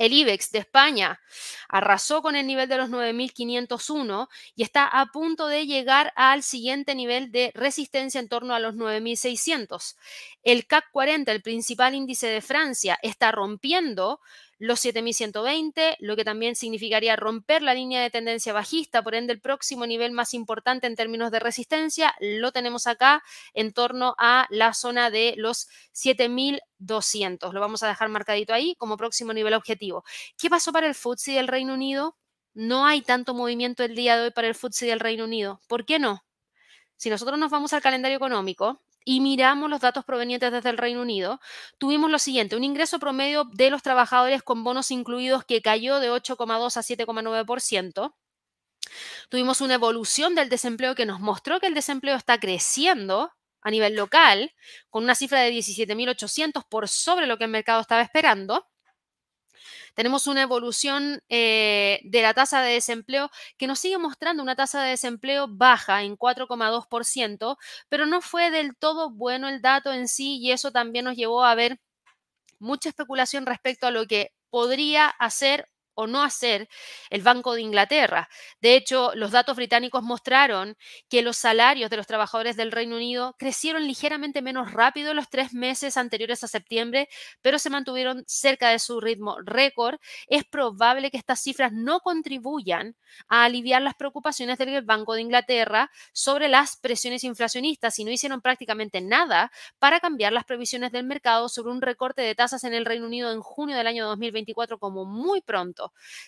El IBEX de España arrasó con el nivel de los 9.501 y está a punto de llegar al siguiente nivel de resistencia en torno a los 9.600. El CAC 40, el principal índice de Francia, está rompiendo los 7120, lo que también significaría romper la línea de tendencia bajista, por ende el próximo nivel más importante en términos de resistencia lo tenemos acá en torno a la zona de los 7200. Lo vamos a dejar marcadito ahí como próximo nivel objetivo. ¿Qué pasó para el FTSE del Reino Unido? No hay tanto movimiento el día de hoy para el FTSE del Reino Unido. ¿Por qué no? Si nosotros nos vamos al calendario económico, y miramos los datos provenientes desde el Reino Unido, tuvimos lo siguiente, un ingreso promedio de los trabajadores con bonos incluidos que cayó de 8,2 a 7,9%. Tuvimos una evolución del desempleo que nos mostró que el desempleo está creciendo a nivel local, con una cifra de 17.800 por sobre lo que el mercado estaba esperando tenemos una evolución eh, de la tasa de desempleo que nos sigue mostrando una tasa de desempleo baja en 4,2%, pero no fue del todo bueno el dato en sí y eso también nos llevó a ver mucha especulación respecto a lo que podría hacer o no hacer el Banco de Inglaterra. De hecho, los datos británicos mostraron que los salarios de los trabajadores del Reino Unido crecieron ligeramente menos rápido en los tres meses anteriores a septiembre, pero se mantuvieron cerca de su ritmo récord. Es probable que estas cifras no contribuyan a aliviar las preocupaciones del Banco de Inglaterra sobre las presiones inflacionistas y no hicieron prácticamente nada para cambiar las previsiones del mercado sobre un recorte de tasas en el Reino Unido en junio del año 2024 como muy pronto.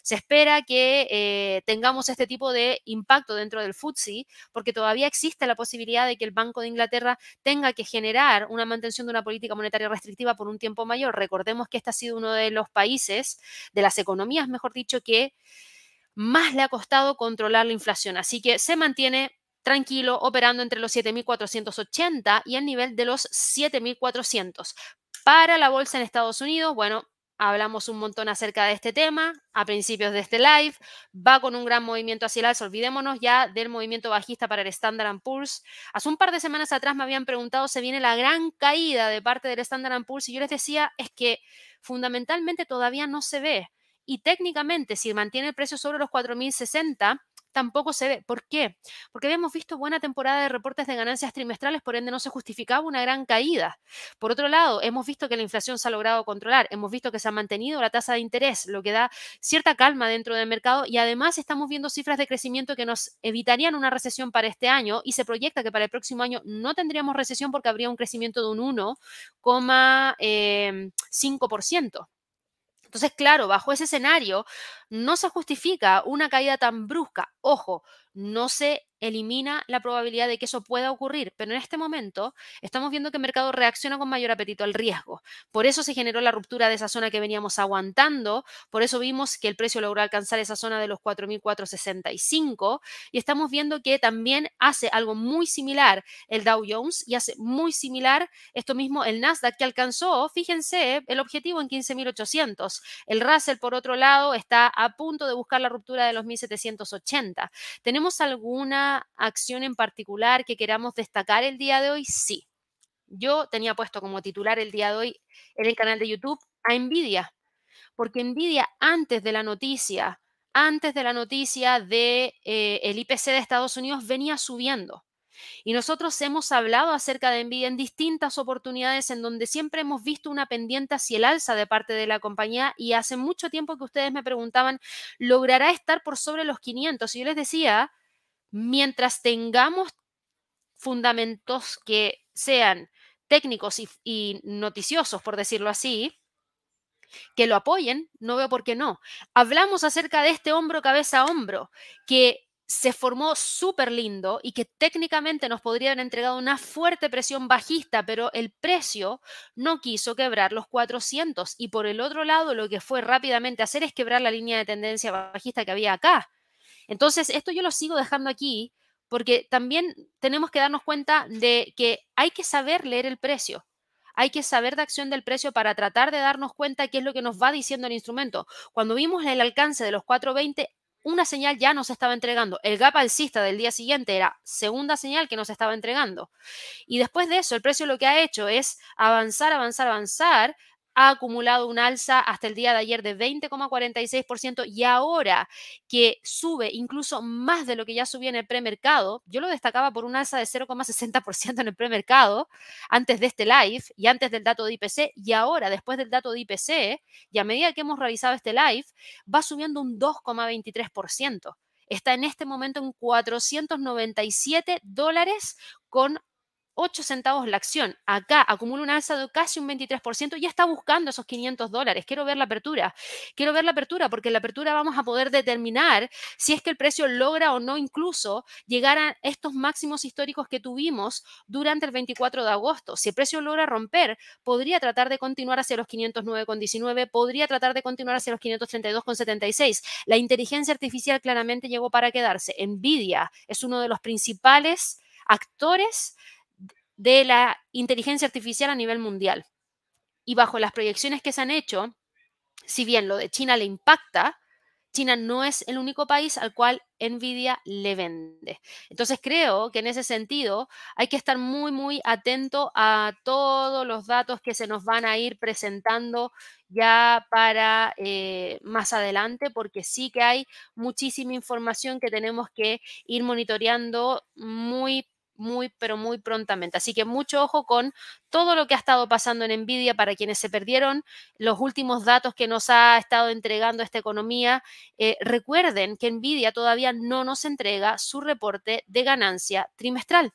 Se espera que eh, tengamos este tipo de impacto dentro del FTSE porque todavía existe la posibilidad de que el Banco de Inglaterra tenga que generar una mantención de una política monetaria restrictiva por un tiempo mayor. Recordemos que este ha sido uno de los países, de las economías, mejor dicho, que más le ha costado controlar la inflación. Así que se mantiene tranquilo operando entre los 7.480 y el nivel de los 7.400. Para la bolsa en Estados Unidos, bueno, hablamos un montón acerca de este tema a principios de este live, va con un gran movimiento hacia el alza. Olvidémonos ya del movimiento bajista para el Standard Poor's. Hace un par de semanas atrás me habían preguntado si viene la gran caída de parte del Standard Poor's y yo les decía es que fundamentalmente todavía no se ve. Y técnicamente, si mantiene el precio sobre los 4.060, tampoco se ve. ¿Por qué? Porque habíamos visto buena temporada de reportes de ganancias trimestrales, por ende no se justificaba una gran caída. Por otro lado, hemos visto que la inflación se ha logrado controlar, hemos visto que se ha mantenido la tasa de interés, lo que da cierta calma dentro del mercado y además estamos viendo cifras de crecimiento que nos evitarían una recesión para este año y se proyecta que para el próximo año no tendríamos recesión porque habría un crecimiento de un 1,5%. Entonces, claro, bajo ese escenario no se justifica una caída tan brusca. Ojo, no se elimina la probabilidad de que eso pueda ocurrir, pero en este momento estamos viendo que el mercado reacciona con mayor apetito al riesgo. Por eso se generó la ruptura de esa zona que veníamos aguantando, por eso vimos que el precio logró alcanzar esa zona de los 4.465 y estamos viendo que también hace algo muy similar el Dow Jones y hace muy similar esto mismo el Nasdaq que alcanzó, fíjense, el objetivo en 15.800. El Russell, por otro lado, está a punto de buscar la ruptura de los 1.780. ¿Tenemos alguna acción en particular que queramos destacar el día de hoy? Sí. Yo tenía puesto como titular el día de hoy en el canal de YouTube a Nvidia, porque Nvidia antes de la noticia, antes de la noticia de eh, el IPC de Estados Unidos venía subiendo. Y nosotros hemos hablado acerca de Nvidia en distintas oportunidades en donde siempre hemos visto una pendiente hacia el alza de parte de la compañía y hace mucho tiempo que ustedes me preguntaban, ¿logrará estar por sobre los 500? Y yo les decía, mientras tengamos fundamentos que sean técnicos y, noticiosos, por decirlo así, que lo apoyen, no veo por qué no. Hablamos acerca de este hombro, cabeza, hombro, que se formó súper lindo y que técnicamente nos podría haber entregado una fuerte presión bajista, pero el precio no quiso quebrar los 400 y por el otro lado lo que fue rápidamente hacer es quebrar la línea de tendencia bajista que había acá. Entonces, esto yo lo sigo dejando aquí porque también tenemos que darnos cuenta de que hay que saber leer el precio. Hay que saber de acción del precio para tratar de darnos cuenta qué es lo que nos va diciendo el instrumento. Cuando vimos el alcance de los 420, una señal ya nos estaba entregando. El gap alcista del día siguiente era segunda señal que nos estaba entregando. Y después de eso, el precio lo que ha hecho es avanzar, avanzar, avanzar ha acumulado un alza hasta el día de ayer de 20,46% y ahora que sube incluso más de lo que ya subía en el premercado, yo lo destacaba por un alza de 0,60% en el premercado antes de este live y antes del dato de IPC y ahora después del dato de IPC y a medida que hemos revisado este live va subiendo un 2,23%. Está en este momento en 497 dólares con 8 centavos la acción. Acá acumula un alza de casi un 23% y ya está buscando esos 500 dólares. Quiero ver la apertura. Quiero ver la apertura porque en la apertura vamos a poder determinar si es que el precio logra o no incluso llegar a estos máximos históricos que tuvimos durante el 24 de agosto. Si el precio logra romper, podría tratar de continuar hacia los 509,19, podría tratar de continuar hacia los 532,76. La inteligencia artificial claramente llegó para quedarse. Nvidia es uno de los principales actores de la inteligencia artificial a nivel mundial. Y bajo las proyecciones que se han hecho, si bien lo de China le impacta, China no es el único país al cual Nvidia le vende. Entonces creo que en ese sentido hay que estar muy, muy atento a todos los datos que se nos van a ir presentando ya para eh, más adelante, porque sí que hay muchísima información que tenemos que ir monitoreando muy muy, pero muy prontamente. Así que mucho ojo con todo lo que ha estado pasando en Nvidia para quienes se perdieron los últimos datos que nos ha estado entregando esta economía. Eh, recuerden que Nvidia todavía no nos entrega su reporte de ganancia trimestral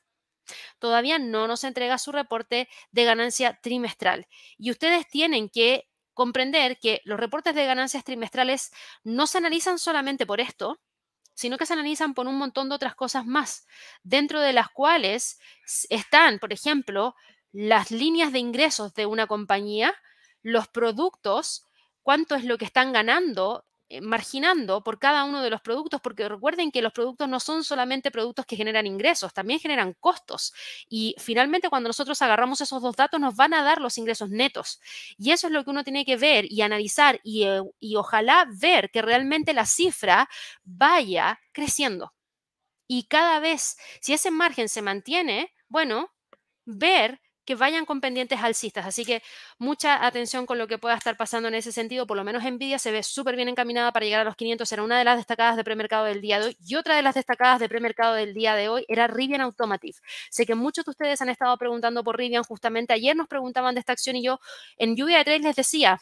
todavía no nos entrega su reporte de ganancia trimestral. Y ustedes tienen que comprender que los reportes de ganancias trimestrales no se analizan solamente por esto, sino que se analizan por un montón de otras cosas más, dentro de las cuales están, por ejemplo, las líneas de ingresos de una compañía, los productos, cuánto es lo que están ganando, marginando por cada uno de los productos, porque recuerden que los productos no son solamente productos que generan ingresos, también generan costos. Y finalmente cuando nosotros agarramos esos dos datos nos van a dar los ingresos netos. Y eso es lo que uno tiene que ver y analizar y, eh, y ojalá ver que realmente la cifra vaya creciendo. Y cada vez, si ese margen se mantiene, bueno, ver que vayan con pendientes alcistas. Así que mucha atención con lo que pueda estar pasando en ese sentido. Por lo menos Nvidia se ve súper bien encaminada para llegar a los 500. Era una de las destacadas de premercado del día de hoy. Y otra de las destacadas de premercado del día de hoy era Rivian Automotive. Sé que muchos de ustedes han estado preguntando por Rivian. Justamente ayer nos preguntaban de esta acción y yo en lluvia de tres les decía,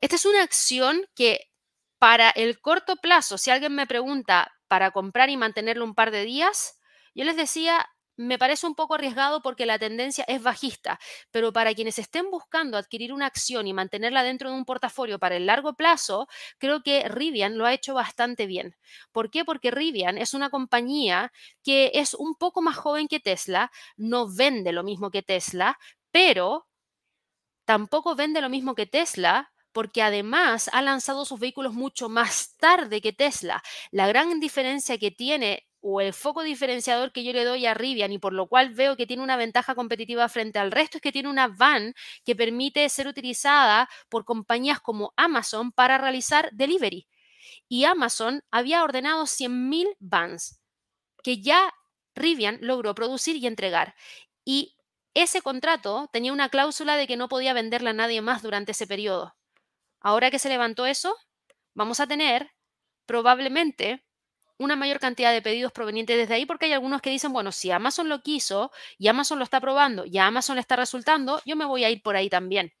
esta es una acción que para el corto plazo, si alguien me pregunta para comprar y mantenerlo un par de días, yo les decía, me parece un poco arriesgado porque la tendencia es bajista, pero para quienes estén buscando adquirir una acción y mantenerla dentro de un portafolio para el largo plazo, creo que Rivian lo ha hecho bastante bien. ¿Por qué? Porque Rivian es una compañía que es un poco más joven que Tesla, no vende lo mismo que Tesla, pero tampoco vende lo mismo que Tesla porque además ha lanzado sus vehículos mucho más tarde que Tesla. La gran diferencia que tiene o el foco diferenciador que yo le doy a Rivian y por lo cual veo que tiene una ventaja competitiva frente al resto es que tiene una van que permite ser utilizada por compañías como Amazon para realizar delivery. Y Amazon había ordenado 100.000 vans que ya Rivian logró producir y entregar. Y ese contrato tenía una cláusula de que no podía venderla a nadie más durante ese periodo. Ahora que se levantó eso, vamos a tener probablemente una mayor cantidad de pedidos provenientes desde ahí, porque hay algunos que dicen, bueno, si Amazon lo quiso y Amazon lo está probando y a Amazon le está resultando, yo me voy a ir por ahí también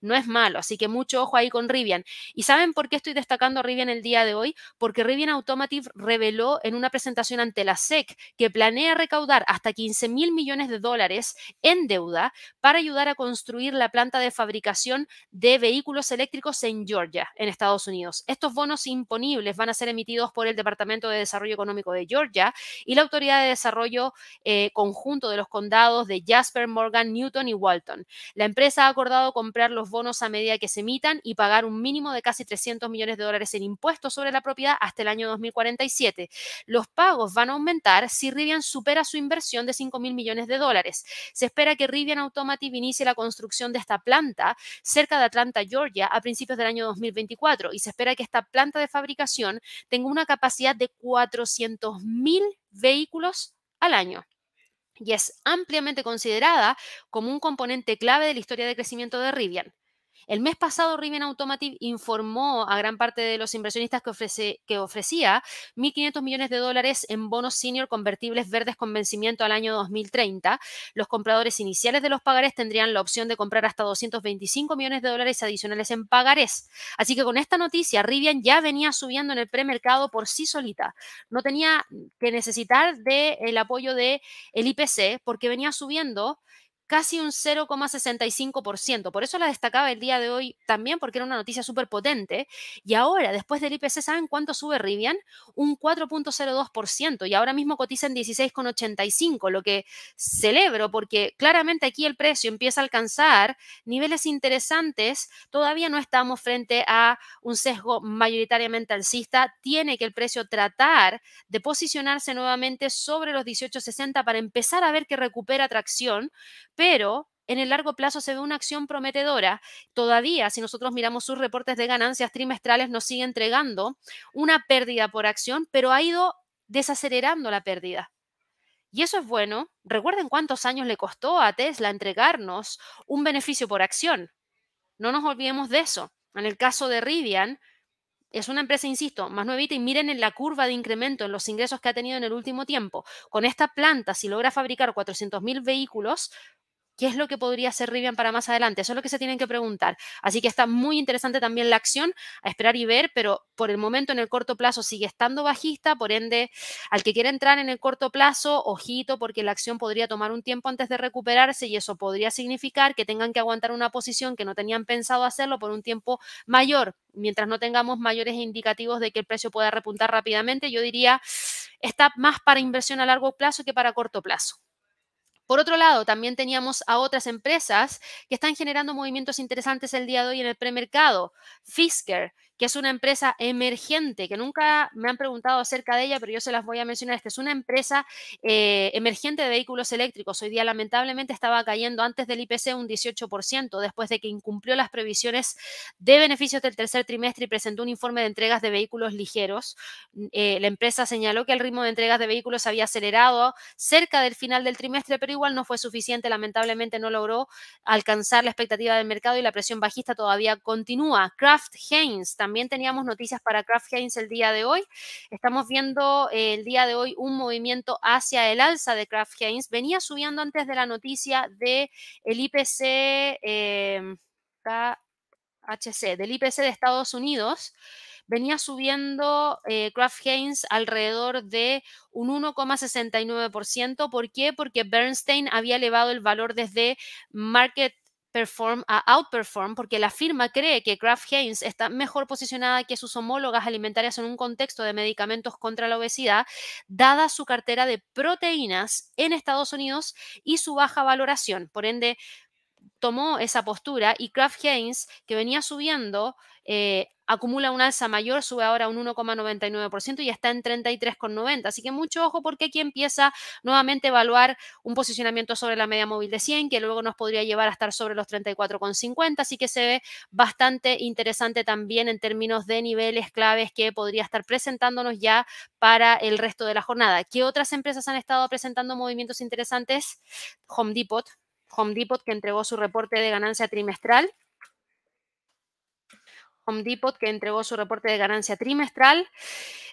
no es malo, así que mucho ojo ahí con Rivian. ¿Y saben por qué estoy destacando a Rivian el día de hoy? Porque Rivian Automotive reveló en una presentación ante la SEC que planea recaudar hasta 15 mil millones de dólares en deuda para ayudar a construir la planta de fabricación de vehículos eléctricos en Georgia, en Estados Unidos. Estos bonos imponibles van a ser emitidos por el Departamento de Desarrollo Económico de Georgia y la Autoridad de Desarrollo eh, Conjunto de los Condados de Jasper, Morgan, Newton y Walton. La empresa ha acordado comprar los bonos a medida que se emitan y pagar un mínimo de casi 300 millones de dólares en impuestos sobre la propiedad hasta el año 2047. Los pagos van a aumentar si Rivian supera su inversión de 5 mil millones de dólares. Se espera que Rivian Automotive inicie la construcción de esta planta cerca de Atlanta, Georgia, a principios del año 2024 y se espera que esta planta de fabricación tenga una capacidad de 400 mil vehículos al año y es ampliamente considerada como un componente clave de la historia de crecimiento de Rivian. El mes pasado, Rivian Automotive informó a gran parte de los inversionistas que, ofrecía 1.500 millones de dólares en bonos senior convertibles verdes con vencimiento al año 2030. Los compradores iniciales de los pagarés tendrían la opción de comprar hasta 225 millones de dólares adicionales en pagarés. Así que con esta noticia, Rivian ya venía subiendo en el premercado por sí solita. No tenía que necesitar del apoyo del el IPC porque venía subiendo casi un 0,65%. Por eso la destacaba el día de hoy también, porque era una noticia súper potente. Y ahora, después del IPC, ¿saben cuánto sube Rivian? Un 4.02%. Y ahora mismo cotiza en 16,85, lo que celebro, porque claramente aquí el precio empieza a alcanzar niveles interesantes. Todavía no estamos frente a un sesgo mayoritariamente alcista. Tiene que el precio tratar de posicionarse nuevamente sobre los 18,60 para empezar a ver que recupera tracción pero en el largo plazo se ve una acción prometedora. Todavía, si nosotros miramos sus reportes de ganancias trimestrales, nos sigue entregando una pérdida por acción, pero ha ido desacelerando la pérdida. Y eso es bueno. Recuerden cuántos años le costó a Tesla entregarnos un beneficio por acción. No nos olvidemos de eso. En el caso de Rivian, es una empresa, insisto, más nuevita y miren en la curva de incremento en los ingresos que ha tenido en el último tiempo. Con esta planta, si logra fabricar 400.000 vehículos, ¿Qué es lo que podría hacer Rivian para más adelante? Eso es lo que se tienen que preguntar. Así que está muy interesante también la acción, a esperar y ver, pero por el momento en el corto plazo sigue estando bajista, por ende, al que quiera entrar en el corto plazo, ojito, porque la acción podría tomar un tiempo antes de recuperarse y eso podría significar que tengan que aguantar una posición que no tenían pensado hacerlo por un tiempo mayor. Mientras no tengamos mayores indicativos de que el precio pueda repuntar rápidamente, yo diría, está más para inversión a largo plazo que para corto plazo. Por otro lado, también teníamos a otras empresas que están generando movimientos interesantes el día de hoy en el premercado. Fisker, que es una empresa emergente, que nunca me han preguntado acerca de ella, pero yo se las voy a mencionar. Esta es una empresa eh, emergente de vehículos eléctricos. Hoy día lamentablemente estaba cayendo antes del IPC un 18%, después de que incumplió las previsiones de beneficios del tercer trimestre y presentó un informe de entregas de vehículos ligeros. Eh, la empresa señaló que el ritmo de entregas de vehículos había acelerado cerca del final del trimestre, pero igual no fue suficiente. Lamentablemente no logró alcanzar la expectativa del mercado y la presión bajista todavía continúa. Kraft Heinz, también teníamos noticias para Kraft Heinz el día de hoy. Estamos viendo eh, el día de hoy un movimiento hacia el alza de Kraft Heinz. Venía subiendo antes de la noticia del el IPC. Eh, HC, del IPC de Estados Unidos, venía subiendo eh, Kraft Heinz alrededor de un 1,69%. ¿Por qué? Porque Bernstein había elevado el valor desde market perform a outperform porque la firma cree que Kraft Heinz está mejor posicionada que sus homólogas alimentarias en un contexto de medicamentos contra la obesidad, dada su cartera de proteínas en Estados Unidos y su baja valoración. Por ende, tomó esa postura y Kraft Heinz, que venía subiendo, eh, acumula un alza mayor, sube ahora un 1,99% y está en 33,90. Así que mucho ojo porque aquí empieza nuevamente a evaluar un posicionamiento sobre la media móvil de 100, que luego nos podría llevar a estar sobre los 34,50. Así que se ve bastante interesante también en términos de niveles claves que podría estar presentándonos ya para el resto de la jornada. ¿Qué otras empresas han estado presentando movimientos interesantes? Home Depot, Home Depot que entregó su reporte de ganancia trimestral. Home Depot que entregó su reporte de ganancia trimestral.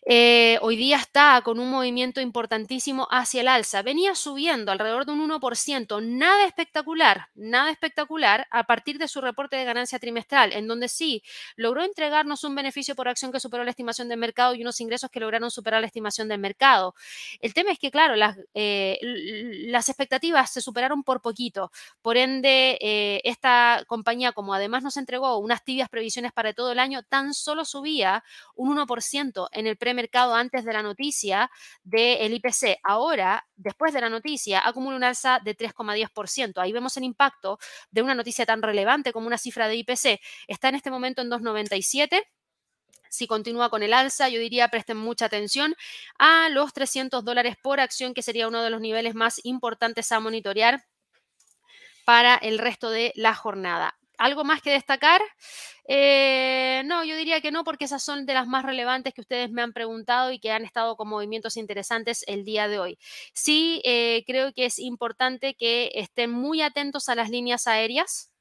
Eh, hoy día está con un movimiento importantísimo hacia el alza. Venía subiendo alrededor de un 1%, nada espectacular, nada espectacular a partir de su reporte de ganancia trimestral, en donde sí logró entregarnos un beneficio por acción que superó la estimación del mercado y unos ingresos que lograron superar la estimación del mercado. El tema es que, claro, las, eh, las expectativas se superaron por poquito. Por ende, eh, esta compañía, como además nos entregó unas tibias previsiones para todo el año, tan solo subía un 1% en el precio mercado antes de la noticia del IPC. Ahora, después de la noticia, acumula un alza de 3,10%. Ahí vemos el impacto de una noticia tan relevante como una cifra de IPC. Está en este momento en 2,97 si continúa con el alza, yo diría presten mucha atención a los 300 dólares por acción, que sería uno de los niveles más importantes a monitorear para el resto de la jornada. ¿Algo más que destacar? Eh, no, yo diría que no, porque esas son de las más relevantes que ustedes me han preguntado y que han estado con movimientos interesantes el día de hoy. Sí, eh, creo que es importante que estén muy atentos a las líneas aéreas.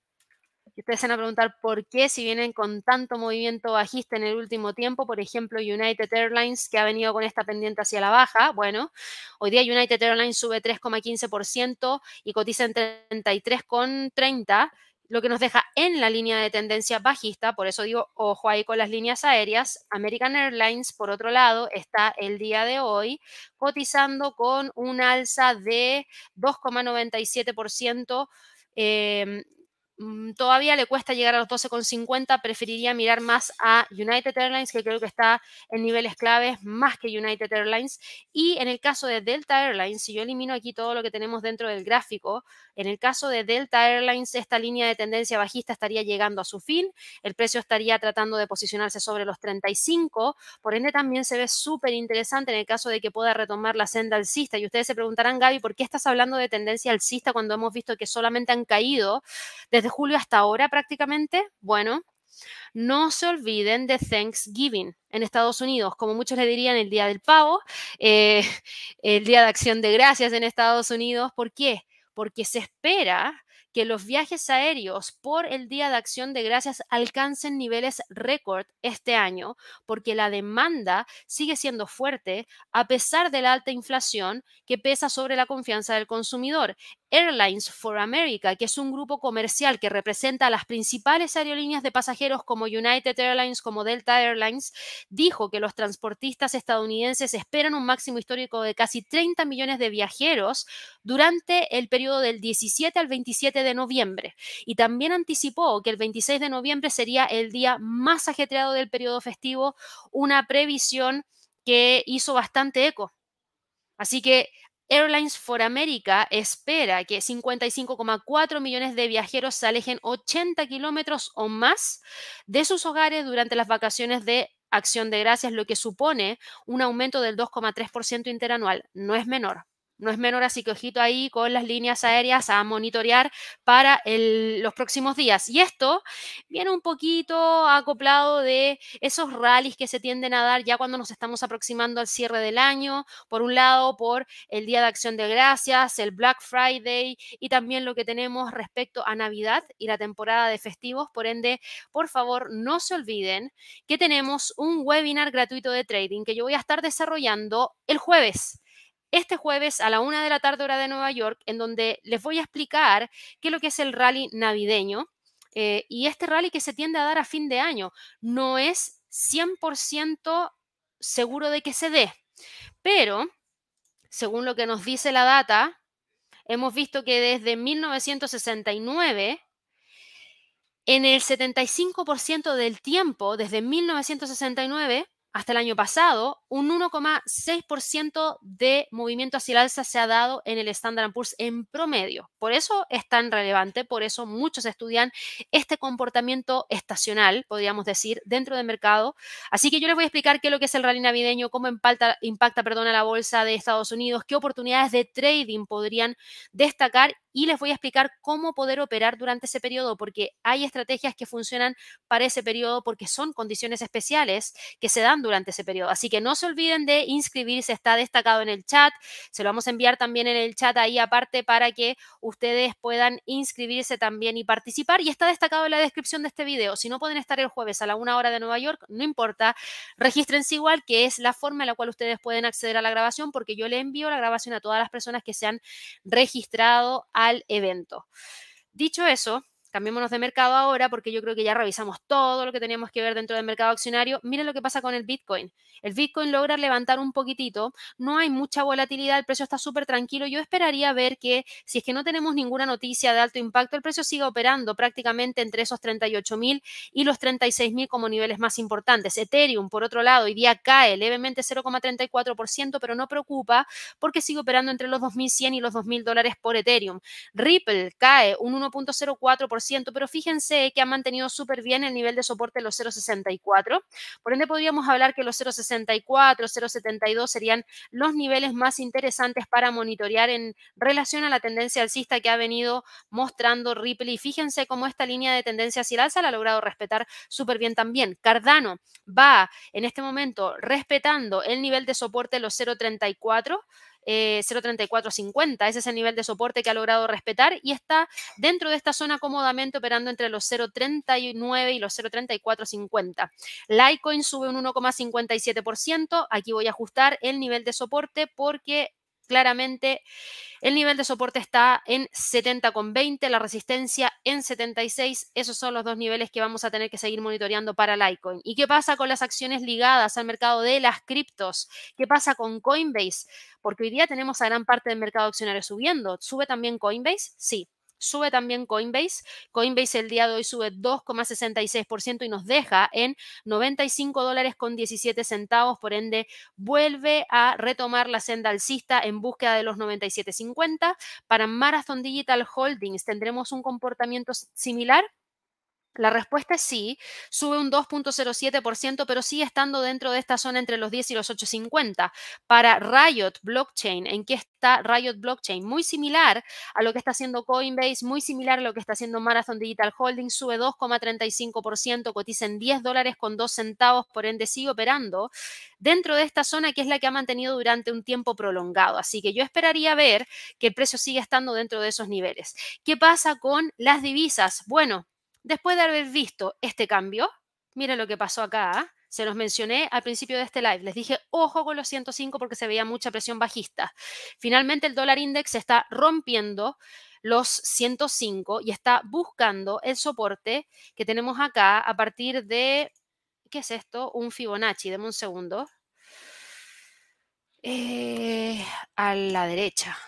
Ustedes se van a preguntar por qué, si vienen con tanto movimiento bajista en el último tiempo, por ejemplo, United Airlines, que ha venido con esta pendiente hacia la baja. Bueno, hoy día United Airlines sube 3,15% y cotiza en 33,30% lo que nos deja en la línea de tendencia bajista, por eso digo, ojo ahí con las líneas aéreas. American Airlines, por otro lado, está el día de hoy cotizando con un alza de 2,97%. Mm, todavía le cuesta llegar a los 12,50, preferiría mirar más a United Airlines, que creo que está en niveles claves más que United Airlines. Y en el caso de Delta Airlines, si yo elimino aquí todo lo que tenemos dentro del gráfico, en el caso de Delta Airlines, esta línea de tendencia bajista estaría llegando a su fin, el precio estaría tratando de posicionarse sobre los 35, por ende también se ve súper interesante en el caso de que pueda retomar la senda alcista. Y ustedes se preguntarán, Gaby, ¿por qué estás hablando de tendencia alcista cuando hemos visto que solamente han caído desde julio hasta ahora prácticamente, bueno, no se olviden de Thanksgiving en Estados Unidos, como muchos le dirían el Día del Pavo, eh, el Día de Acción de Gracias en Estados Unidos. ¿Por qué? Porque se espera que los viajes aéreos por el Día de Acción de Gracias alcancen niveles récord este año, porque la demanda sigue siendo fuerte a pesar de la alta inflación que pesa sobre la confianza del consumidor. Airlines for America, que es un grupo comercial que representa a las principales aerolíneas de pasajeros como United Airlines, como Delta Airlines, dijo que los transportistas estadounidenses esperan un máximo histórico de casi 30 millones de viajeros durante el periodo del 17 al 27 de noviembre. Y también anticipó que el 26 de noviembre sería el día más ajetreado del periodo festivo, una previsión que hizo bastante eco. Así que Airlines for America espera que 55,4 millones de viajeros se alejen 80 kilómetros o más de sus hogares durante las vacaciones de Acción de Gracias, lo que supone un aumento del 2,3% interanual. No es menor no es menor, así que ojito ahí con las líneas aéreas a monitorear para los próximos días. Y esto viene un poquito acoplado de esos rallies que se tienden a dar ya cuando nos estamos aproximando al cierre del año, por un lado por el Día de Acción de Gracias, el Black Friday y también lo que tenemos respecto a Navidad y la temporada de festivos. Por ende, por favor, no se olviden que tenemos un webinar gratuito de trading que yo voy a estar desarrollando el jueves este jueves a la una de la tarde hora de Nueva York, en donde les voy a explicar qué es lo que es el rally navideño eh, y este rally que se tiende a dar a fin de año. No es 100% seguro de que se dé, pero según lo que nos dice la data, hemos visto que desde 1969 en el 75% del tiempo, desde 1969, hasta el año pasado, un 1,6% de movimiento hacia el alza se ha dado en el Standard Poor's en promedio. Por eso es tan relevante, por eso muchos estudian este comportamiento estacional, podríamos decir, dentro del mercado. Así que yo les voy a explicar qué es lo que es el rally navideño, cómo impacta, impacta perdón, a la bolsa de Estados Unidos, qué oportunidades de trading podrían destacar y les voy a explicar cómo poder operar durante ese periodo, porque hay estrategias que funcionan para ese periodo porque son condiciones especiales que se dan durante ese periodo. Así que no se olviden de inscribirse, está destacado en el chat, se lo vamos a enviar también en el chat ahí aparte para que ustedes puedan inscribirse también y participar y está destacado en la descripción de este video. Si no pueden estar el jueves a la una hora de Nueva York, no importa, regístrense igual, que es la forma en la cual ustedes pueden acceder a la grabación porque yo le envío la grabación a todas las personas que se han registrado al evento. Dicho eso, Cambiémonos de mercado ahora porque yo creo que ya revisamos todo lo que teníamos que ver dentro del mercado accionario. Miren lo que pasa con el Bitcoin. El Bitcoin logra levantar un poquitito, no hay mucha volatilidad, el precio está súper tranquilo. Yo esperaría ver que si es que no tenemos ninguna noticia de alto impacto, el precio siga operando prácticamente entre esos 38 mil y los 36 mil como niveles más importantes. Ethereum, por otro lado, hoy día cae levemente 0,34%, pero no preocupa porque sigue operando entre los 2.100 y los 2.000 dólares por Ethereum. Ripple cae un 1.04% pero fíjense que ha mantenido súper bien el nivel de soporte de los 0,64. Por ende, podríamos hablar que los 0,64, 0,72 serían los niveles más interesantes para monitorear en relación a la tendencia alcista que ha venido mostrando Ripple. Y fíjense cómo esta línea de tendencia hacia el alza la ha logrado respetar súper bien también. Cardano va en este momento respetando el nivel de soporte de los 0,34 eh, 0.3450. Ese es el nivel de soporte que ha logrado respetar y está dentro de esta zona cómodamente operando entre los 0.39 y los 0.3450. Litecoin sube un 1,57%. Aquí voy a ajustar el nivel de soporte porque claramente el nivel de soporte está en 70,20, la resistencia en 76. Esos son los dos niveles que vamos a tener que seguir monitoreando para Litecoin. ¿Y qué pasa con las acciones ligadas al mercado de las criptos? ¿Qué pasa con Coinbase? Porque hoy día tenemos a gran parte del mercado accionario subiendo. ¿Sube también Coinbase? Sí. Sube también Coinbase. Coinbase el día de hoy sube 2,66% y nos deja en 95 dólares con 17 centavos. Por ende, vuelve a retomar la senda alcista en búsqueda de los 97.50. Para Marathon Digital Holdings tendremos un comportamiento similar. La respuesta es sí, sube un 2.07%, pero sigue estando dentro de esta zona entre los 10 y los 8.50. Para Riot Blockchain, ¿en qué está Riot Blockchain? Muy similar a lo que está haciendo Coinbase, muy similar a lo que está haciendo Marathon Digital Holdings, sube 2,35%, cotiza en 10 dólares con 2 centavos, por ende sigue operando dentro de esta zona que es la que ha mantenido durante un tiempo prolongado. Así que yo esperaría ver que el precio sigue estando dentro de esos niveles. ¿Qué pasa con las divisas? Bueno, Después de haber visto este cambio, miren lo que pasó acá. ¿ah? Se los mencioné al principio de este live. Les dije, ojo con los 105 porque se veía mucha presión bajista. Finalmente el dólar index está rompiendo los 105 y está buscando el soporte que tenemos acá a partir de, ¿qué es esto? Un Fibonacci, deme un segundo. Eh, a la derecha.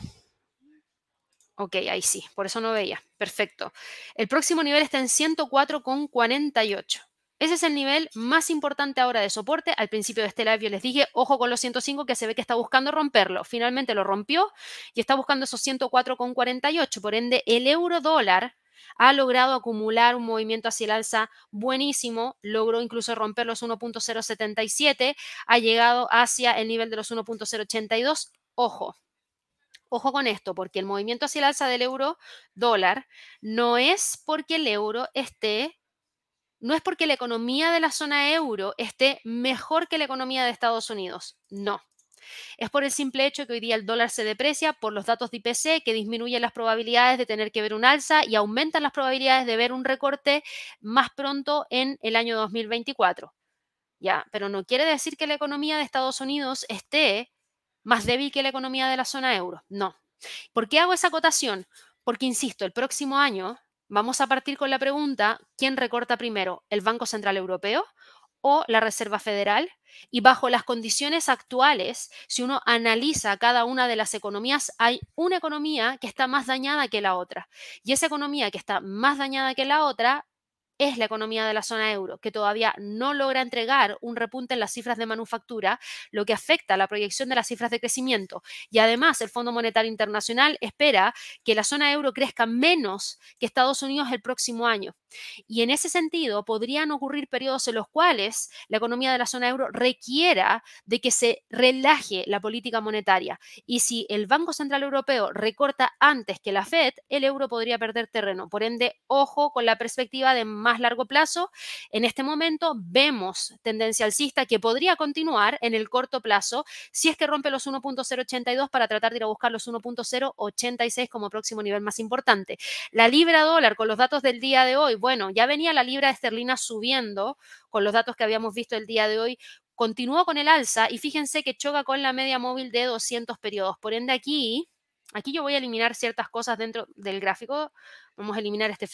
Ok, ahí sí, por eso no veía. Perfecto. El próximo nivel está en 104,48. Ese es el nivel más importante ahora de soporte. Al principio de este live yo les dije, ojo con los 105 que se ve que está buscando romperlo. Finalmente lo rompió y está buscando esos 104,48. Por ende, el euro dólar ha logrado acumular un movimiento hacia el alza buenísimo, logró incluso romper los 1.077, ha llegado hacia el nivel de los 1.082. Ojo, ojo con esto, porque el movimiento hacia el alza del euro dólar no es porque el euro esté no es porque la economía de la zona euro esté mejor que la economía de Estados Unidos, no. Es por el simple hecho que hoy día el dólar se deprecia por los datos de IPC que disminuyen las probabilidades de tener que ver un alza y aumentan las probabilidades de ver un recorte más pronto en el año 2024. Ya, pero no quiere decir que la economía de Estados Unidos esté más débil que la economía de la zona euro. No. ¿Por qué hago esa acotación? Porque, insisto, el próximo año Vamos a partir con la pregunta, ¿quién recorta primero, el Banco Central Europeo o la Reserva Federal? Y bajo las condiciones actuales, si uno analiza cada una de las economías, hay una economía que está más dañada que la otra. Y esa economía que está más dañada que la otra es la economía de la zona euro, que todavía no logra entregar un repunte en las cifras de manufactura, lo que afecta a la proyección de las cifras de crecimiento. Y además, el Fondo Monetario Internacional espera que la zona euro crezca menos que Estados Unidos el próximo año. Y en ese sentido, podrían ocurrir periodos en los cuales la economía de la zona euro requiera de que se relaje la política monetaria. Y si el Banco Central Europeo recorta antes que la Fed, el euro podría perder terreno. Por ende, ojo con la perspectiva de más largo plazo. En este momento vemos tendencia alcista que podría continuar en el corto plazo si es que rompe los 1.082 para tratar de ir a buscar los 1.086 como próximo nivel más importante. La libra dólar con los datos del día de hoy bueno, ya venía la libra esterlina subiendo con los datos que habíamos visto el día de hoy. Continuó con el alza y fíjense que choca con la media móvil de 200 periodos. Por ende, aquí, aquí yo voy a eliminar ciertas cosas dentro del gráfico. Vamos a eliminar este,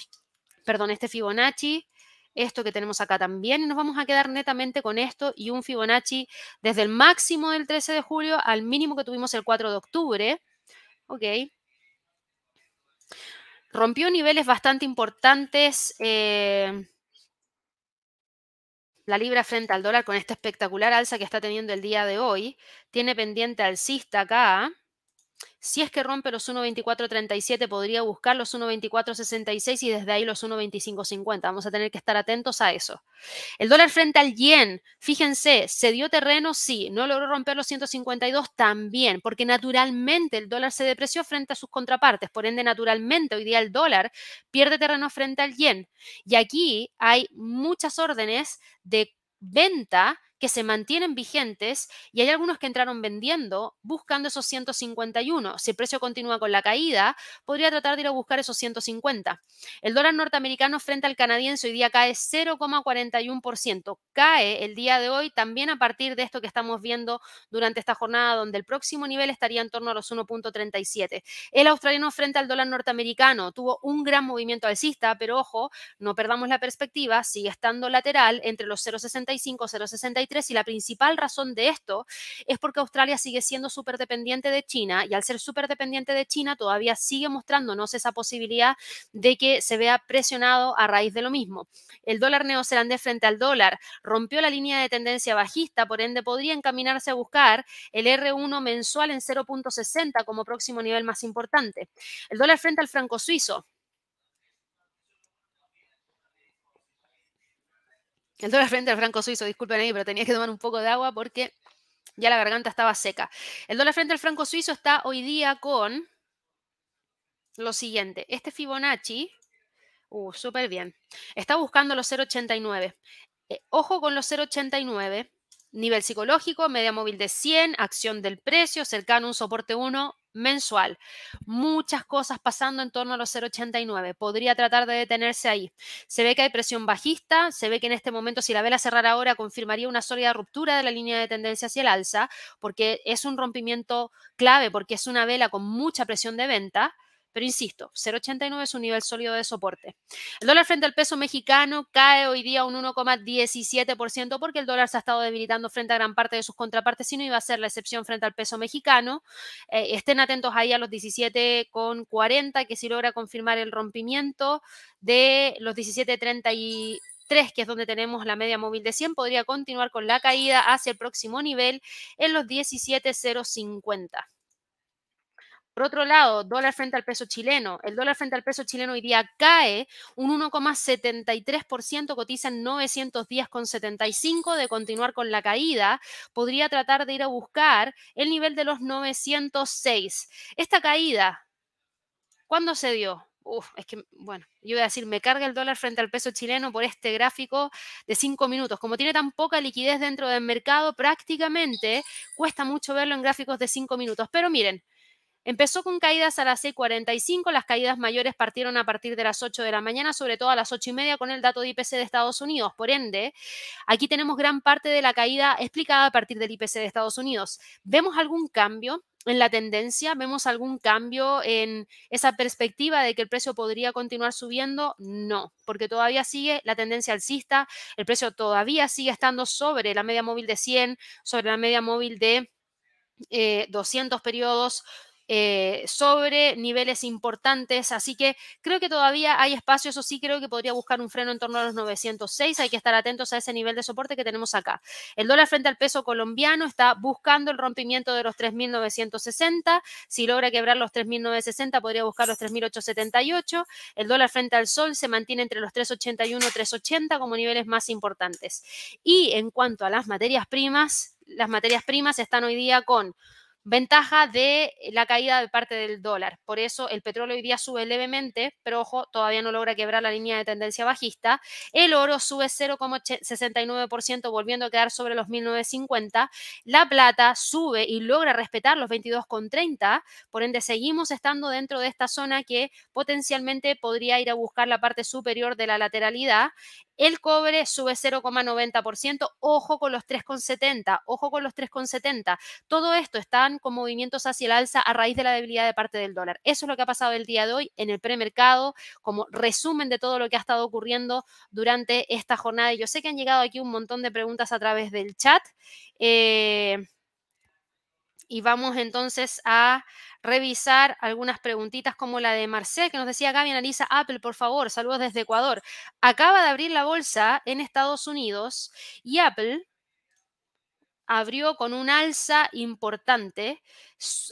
perdón, este Fibonacci esto que tenemos acá también y nos vamos a quedar netamente con esto y un Fibonacci desde el máximo del 13 de julio al mínimo que tuvimos el 4 de octubre. Ok. Rompió niveles bastante importantes. Eh, la libra frente al dólar con esta espectacular alza que está teniendo el día de hoy. Tiene pendiente alcista acá. Si es que rompe los 1.2437, podría buscar los 1.2466 y desde ahí los 1.2550. Vamos a tener que estar atentos a eso. El dólar frente al yen, fíjense, ¿se dio terreno? Sí. ¿No logró romper los 152? También, porque naturalmente el dólar se depreció frente a sus contrapartes. Por ende, naturalmente, hoy día el dólar pierde terreno frente al yen. Y aquí hay muchas órdenes de venta que se mantienen vigentes y hay algunos que entraron vendiendo buscando esos 151. Si el precio continúa con la caída, podría tratar de ir a buscar esos 150. El dólar norteamericano frente al canadiense hoy día cae 0,41%. Cae el día de hoy también a partir de esto que estamos viendo durante esta jornada, donde el próximo nivel estaría en torno a los 1.37. El australiano frente al dólar norteamericano tuvo un gran movimiento alcista, pero ojo, no perdamos la perspectiva, sigue estando lateral entre los 0,65 0,63 y la principal razón de esto es porque Australia sigue siendo súper dependiente de China y al ser súper dependiente de China todavía sigue mostrándonos esa posibilidad de que se vea presionado a raíz de lo mismo. El dólar neozelandés frente al dólar rompió la línea de tendencia bajista, por ende podría encaminarse a buscar el R1 mensual en 0.60 como próximo nivel más importante. El dólar frente al franco suizo El dólar frente al franco suizo, disculpen ahí, pero tenía que tomar un poco de agua porque ya la garganta estaba seca. El dólar frente al franco suizo está hoy día con lo siguiente. Este Fibonacci, uh, súper bien, está buscando los 0,89. Eh, ojo con los 0,89. Nivel psicológico, media móvil de 100, acción del precio, cercano a un soporte 1, mensual. Muchas cosas pasando en torno a los 0,89. Podría tratar de detenerse ahí. Se ve que hay presión bajista, se ve que en este momento si la vela cerrara ahora confirmaría una sólida ruptura de la línea de tendencia hacia el alza, porque es un rompimiento clave, porque es una vela con mucha presión de venta. Pero insisto, 0,89 es un nivel sólido de soporte. El dólar frente al peso mexicano cae hoy día un 1,17% porque el dólar se ha estado debilitando frente a gran parte de sus contrapartes y no iba a ser la excepción frente al peso mexicano. Eh, estén atentos ahí a los 17,40 que si logra confirmar el rompimiento de los 17,30 y 3, que es donde tenemos la media móvil de 100, podría continuar con la caída hacia el próximo nivel en los 17,050. Por otro lado, dólar frente al peso chileno. El dólar frente al peso chileno hoy día cae un 1,73%, cotiza en 910,75 de continuar con la caída. Podría tratar de ir a buscar el nivel de los 906. Esta caída, ¿cuándo se dio? Uf, es que, bueno, yo voy a decir, me carga el dólar frente al peso chileno por este gráfico de 5 minutos. Como tiene tan poca liquidez dentro del mercado, prácticamente cuesta mucho verlo en gráficos de 5 minutos. Pero miren, Empezó con caídas a las 6.45, las caídas mayores partieron a partir de las 8 de la mañana, sobre todo a las 8 y media con el dato de IPC de Estados Unidos. Por ende, aquí tenemos gran parte de la caída explicada a partir del IPC de Estados Unidos. ¿Vemos algún cambio? en la tendencia? ¿Vemos algún cambio en esa perspectiva de que el precio podría continuar subiendo? No, porque todavía sigue la tendencia alcista, el precio todavía sigue estando sobre la media móvil de 100, sobre la media móvil de 200 eh, periodos, eh, sobre niveles importantes, así que creo que todavía hay espacio, eso sí creo que podría buscar un freno en torno a los 906, hay que estar atentos a ese nivel de soporte que tenemos acá. El dólar frente al peso colombiano está buscando el rompimiento de los 3.960, si logra quebrar los 3.960 podría buscar los 3.878, el dólar frente al sol se mantiene entre los 3.81 y 3.80 como niveles más importantes. Y en cuanto a las materias primas, las materias primas están hoy día con Ventaja de la caída de parte del dólar. Por eso el petróleo hoy día sube levemente, pero ojo, todavía no logra quebrar la línea de tendencia bajista. El oro sube 0,69%, volviendo a quedar sobre los 1950. La plata sube y logra respetar los 22,30. Por ende, seguimos estando dentro de esta zona que potencialmente podría ir a buscar la parte superior de la lateralidad. El cobre sube 0,90%. Ojo con los 3,70. Ojo con los 3,70. Todo esto están con movimientos hacia el alza a raíz de la debilidad de parte del dólar. Eso es lo que ha pasado el día de hoy en el premercado, como resumen de todo lo que ha estado ocurriendo durante esta jornada. Y yo sé que han llegado aquí un montón de preguntas a través del chat. Eh, y vamos entonces a revisar algunas preguntitas como la de Marcel, que nos decía Gaby, analiza Apple, por favor, saludos desde Ecuador. Acaba de abrir la bolsa en Estados Unidos y Apple abrió con un alza importante,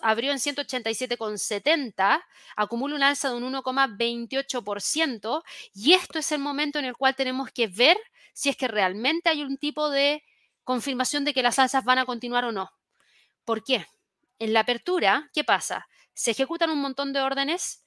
abrió en 187,70, acumula un alza de un 1,28% y esto es el momento en el cual tenemos que ver si es que realmente hay un tipo de confirmación de que las alzas van a continuar o no. ¿Por qué? En la apertura, ¿qué pasa? Se ejecutan un montón de órdenes,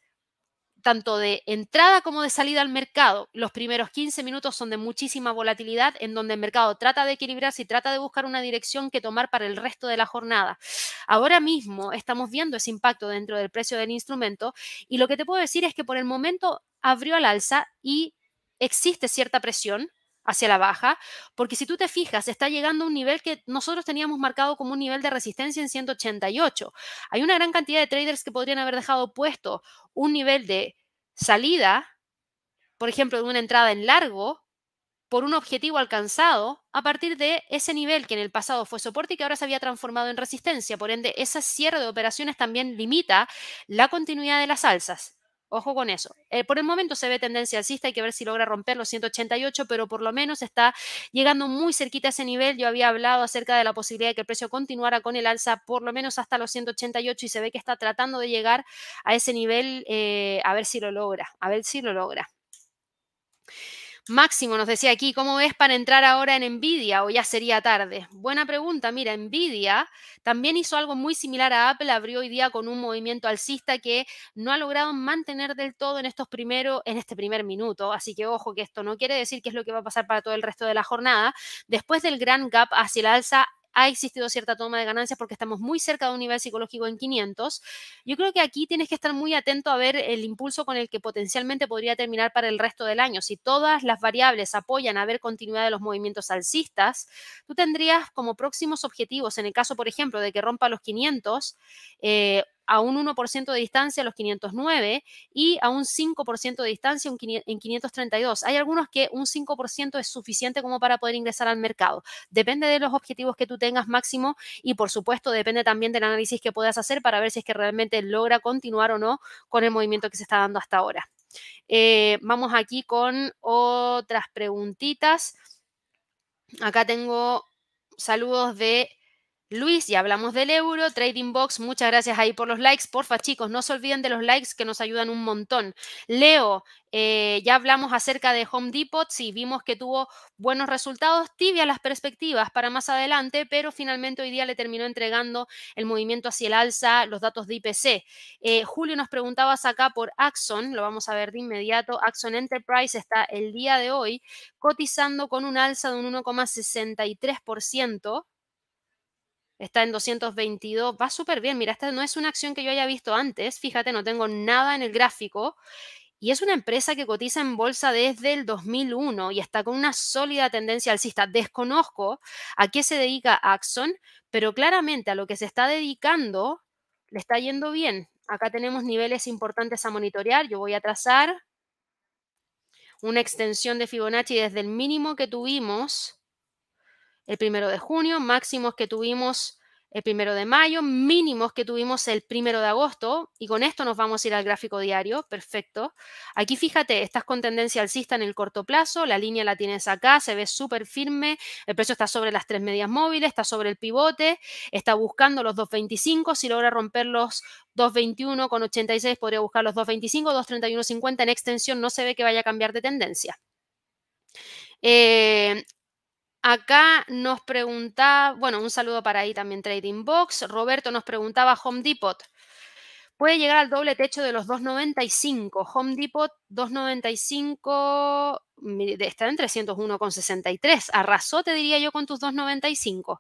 tanto de entrada como de salida al mercado. Los primeros 15 minutos son de muchísima volatilidad, en donde el mercado trata de equilibrarse y trata de buscar una dirección que tomar para el resto de la jornada. Ahora mismo estamos viendo ese impacto dentro del precio del instrumento y lo que te puedo decir es que por el momento abrió al alza y existe cierta presión hacia la baja, porque si tú te fijas, está llegando a un nivel que nosotros teníamos marcado como un nivel de resistencia en 188. Hay una gran cantidad de traders que podrían haber dejado puesto un nivel de salida, por ejemplo, de una entrada en largo, por un objetivo alcanzado a partir de ese nivel que en el pasado fue soporte y que ahora se había transformado en resistencia. Por ende, ese cierre de operaciones también limita la continuidad de las alzas. Ojo con eso. Eh, por el momento se ve tendencia alcista, hay que ver si logra romper los 188, pero por lo menos está llegando muy cerquita a ese nivel. Yo había hablado acerca de la posibilidad de que el precio continuara con el alza por lo menos hasta los 188 y se ve que está tratando de llegar a ese nivel, eh, a ver si lo logra, a ver si lo logra. Máximo nos decía aquí, ¿cómo ves para entrar ahora en Nvidia o ya sería tarde? Buena pregunta, mira, Nvidia también hizo algo muy similar a Apple, abrió hoy día con un movimiento alcista que no ha logrado mantener del todo en estos primeros, en este primer minuto, así que ojo que esto no quiere decir que es lo que va a pasar para todo el resto de la jornada. Después del gran gap hacia el alza, ha existido cierta toma de ganancias porque estamos muy cerca de un nivel psicológico en 500. Yo creo que aquí tienes que estar muy atento a ver el impulso con el que potencialmente podría terminar para el resto del año. Si todas las variables apoyan a ver continuidad de los movimientos alcistas, tú tendrías como próximos objetivos, en el caso, por ejemplo, de que rompa los 500, eh, a un 1% de distancia los 509 y a un 5% de distancia en 532. Hay algunos que un 5% es suficiente como para poder ingresar al mercado. Depende de los objetivos que tú tengas máximo y por supuesto depende también del análisis que puedas hacer para ver si es que realmente logra continuar o no con el movimiento que se está dando hasta ahora. Eh, vamos aquí con otras preguntitas. Acá tengo saludos de Luis, ya hablamos del euro, Trading Box, muchas gracias ahí por los likes. Porfa, chicos, no se olviden de los likes que nos ayudan un montón. Leo, eh, ya hablamos acerca de Home Depot, sí, vimos que tuvo buenos resultados, tibia las perspectivas para más adelante, pero finalmente hoy día le terminó entregando el movimiento hacia el alza, los datos de IPC. Eh, Julio nos preguntabas acá por Axon, lo vamos a ver de inmediato. Axon Enterprise está el día de hoy cotizando con un alza de un 1,63% está en 222, va súper bien. Mira, esta no es una acción que yo haya visto antes, fíjate, no tengo nada en el gráfico. Y es una empresa que cotiza en bolsa desde el 2001 y está con una sólida tendencia alcista. Desconozco a qué se dedica Axon, pero claramente a lo que se está dedicando le está yendo bien. Acá tenemos niveles importantes a monitorear. Yo voy a trazar una extensión de Fibonacci desde el mínimo que tuvimos el primero de junio, máximos que tuvimos el primero de mayo, mínimos que tuvimos el primero de agosto, y con esto nos vamos a ir al gráfico diario, perfecto. Aquí fíjate, estás con tendencia alcista en el corto plazo, la línea la tienes acá, se ve súper firme, el precio está sobre las tres medias móviles, está sobre el pivote, está buscando los 2.25, si logra romper los 2.21 con 86 podría buscar los 2.25, 2.31.50 en extensión, no se ve que vaya a cambiar de tendencia. Eh, Acá nos preguntaba, bueno, un saludo para ahí también Trading Box. Roberto nos preguntaba Home Depot. Puede llegar al doble techo de los 2.95. Home Depot 2.95 está en 301,63. Arrasó, te diría yo, con tus 2.95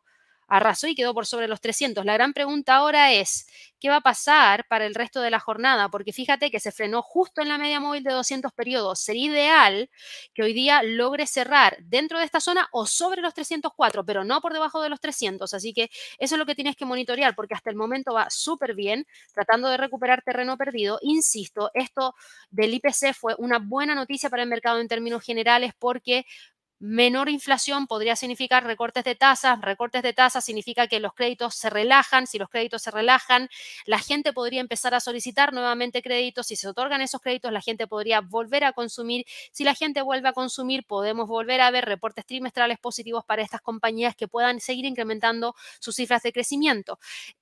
arrasó y quedó por sobre los 300. La gran pregunta ahora es, ¿qué va a pasar para el resto de la jornada? Porque fíjate que se frenó justo en la media móvil de 200 periodos. Sería ideal que hoy día logre cerrar dentro de esta zona o sobre los 304, pero no por debajo de los 300. Así que eso es lo que tienes que monitorear porque hasta el momento va súper bien, tratando de recuperar terreno perdido. Insisto, esto del IPC fue una buena noticia para el mercado en términos generales porque Menor inflación podría significar recortes de tasas. Recortes de tasas significa que los créditos se relajan. Si los créditos se relajan, la gente podría empezar a solicitar nuevamente créditos. Si se otorgan esos créditos, la gente podría volver a consumir. Si la gente vuelve a consumir, podemos volver a ver reportes trimestrales positivos para estas compañías que puedan seguir incrementando sus cifras de crecimiento.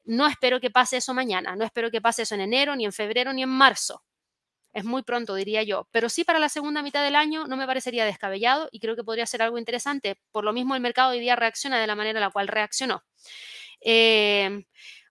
No espero que pase eso mañana. No espero que pase eso en enero, ni en febrero, ni en marzo. Es muy pronto, diría yo. Pero sí para la segunda mitad del año no me parecería descabellado y creo que podría ser algo interesante. Por lo mismo el mercado hoy día reacciona de la manera en la cual reaccionó. Eh,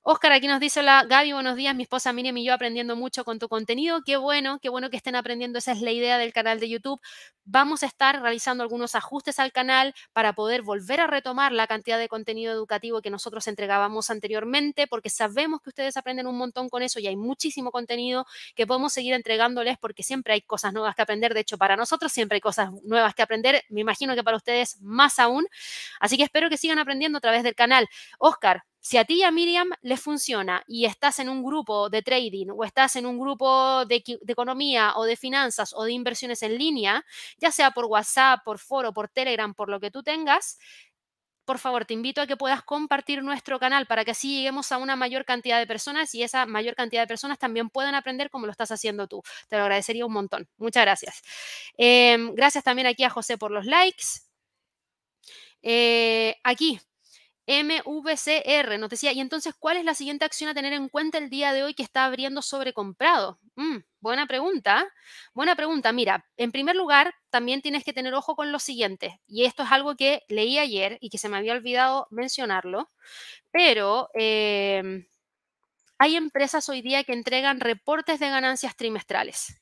Oscar aquí nos dice, hola Gaby, buenos días, mi esposa Miriam y yo aprendiendo mucho con tu contenido. Qué bueno, qué bueno que estén aprendiendo, esa es la idea del canal de YouTube. Vamos a estar realizando algunos ajustes al canal para poder volver a retomar la cantidad de contenido educativo que nosotros entregábamos anteriormente, porque sabemos que ustedes aprenden un montón con eso y hay muchísimo contenido que podemos seguir entregándoles porque siempre hay cosas nuevas que aprender. De hecho, para nosotros siempre hay cosas nuevas que aprender. Me imagino que para ustedes más aún. Así que espero que sigan aprendiendo a través del canal. Oscar, si a ti y a Miriam les funciona y estás en un grupo de trading o estás en un grupo de, economía o de finanzas o de inversiones en línea, ya sea por WhatsApp, por foro, por Telegram, por lo que tú tengas, por favor, te invito a que puedas compartir nuestro canal para que así lleguemos a una mayor cantidad de personas y esa mayor cantidad de personas también puedan aprender como lo estás haciendo tú. Te lo agradecería un montón. Muchas gracias. Em, gracias también aquí a José por los likes. Eh, aquí, MVCR nos decía, y entonces, ¿cuál es la siguiente acción a tener en cuenta el día de hoy que está abriendo sobrecomprado? Mm, buena pregunta, buena pregunta. Mira, en primer lugar, también tienes que tener ojo con lo siguiente, y esto es algo que leí ayer y que se me había olvidado mencionarlo, pero em, hay empresas hoy día que entregan reportes de ganancias trimestrales.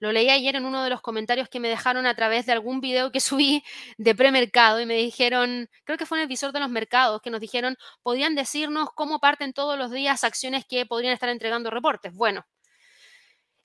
Lo leí ayer en uno de los comentarios que me dejaron a través de algún video que subí de premercado y me dijeron, creo que fue en el visor de los mercados, que nos dijeron, podían decirnos cómo parten todos los días acciones que podrían estar entregando reportes. Bueno,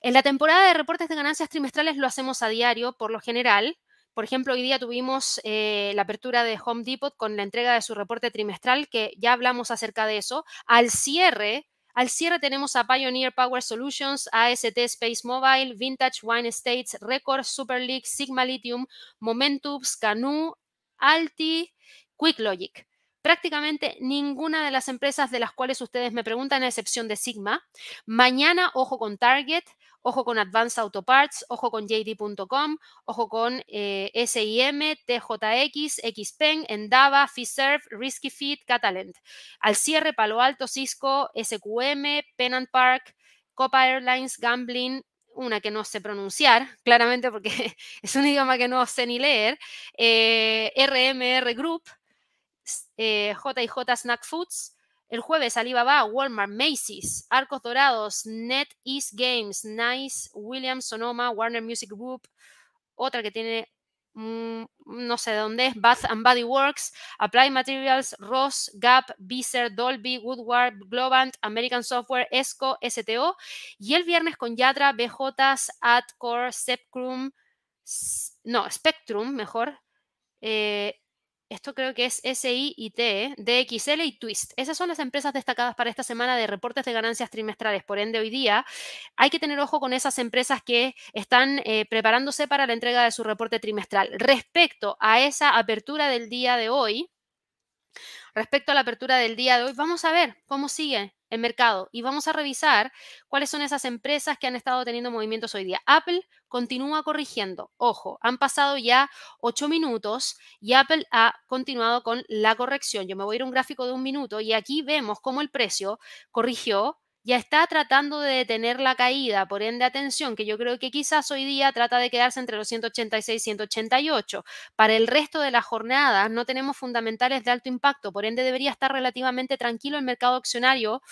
en la temporada de reportes de ganancias trimestrales lo hacemos a diario, por lo general. Por ejemplo, hoy día tuvimos eh, la apertura de Home Depot con la entrega de su reporte trimestral, que ya hablamos acerca de eso. Al cierre, al cierre tenemos a Pioneer Power Solutions, AST Space Mobile, Vintage Wine Estates, Record, Super League, Sigma Lithium, Momentum, Canoe, Alti, QuickLogic. Prácticamente ninguna de las empresas de las cuales ustedes me preguntan, a excepción de Sigma. Mañana, ojo con Target, ojo con Advanced Auto Parts, ojo con JD.com, ojo con eh, SIM, TJX, XPeng, Endava, Fiserv, Risky Fit, Catalent. Al cierre, Palo Alto, Cisco, SQM, Penn Park, Copa Airlines, Gambling, una que no sé pronunciar, claramente porque es un idioma que no sé ni leer, RMR eh, Group, JJ Snack Foods, el jueves Alibaba, Walmart, Macy's, Arcos Dorados, NetEase Games, Nice, Williams, Sonoma, Warner Music Group, otra que tiene mm, no sé de dónde es, Bath and Body Works, Applied Materials, Ross, Gap, Viser, Dolby, Woodward, Globant, American Software, ESCO, STO. Y el viernes con Yatra, BJs, Adcore, Sepcrum, no, Spectrum, mejor, eh, esto creo que es SIIT, DXL y Twist. Esas son las empresas destacadas para esta semana de reportes de ganancias trimestrales. Por ende, hoy día hay que tener ojo con esas empresas que están eh, preparándose para la entrega de su reporte trimestral. Respecto a esa apertura del día de hoy, respecto a la apertura del día de hoy, vamos a ver cómo sigue el mercado y vamos a revisar cuáles son esas empresas que han estado teniendo movimientos hoy día. Apple continúa corrigiendo. Ojo, han pasado ya ocho minutos y Apple ha continuado con la corrección. Yo me voy a ir a un gráfico de un minuto y aquí vemos cómo el precio corrigió ya está tratando de detener la caída, por ende atención, que yo creo que quizás hoy día trata de quedarse entre los 186 y 188. Para el resto de la jornada no tenemos fundamentales de alto impacto, por ende debería estar relativamente tranquilo el mercado accionario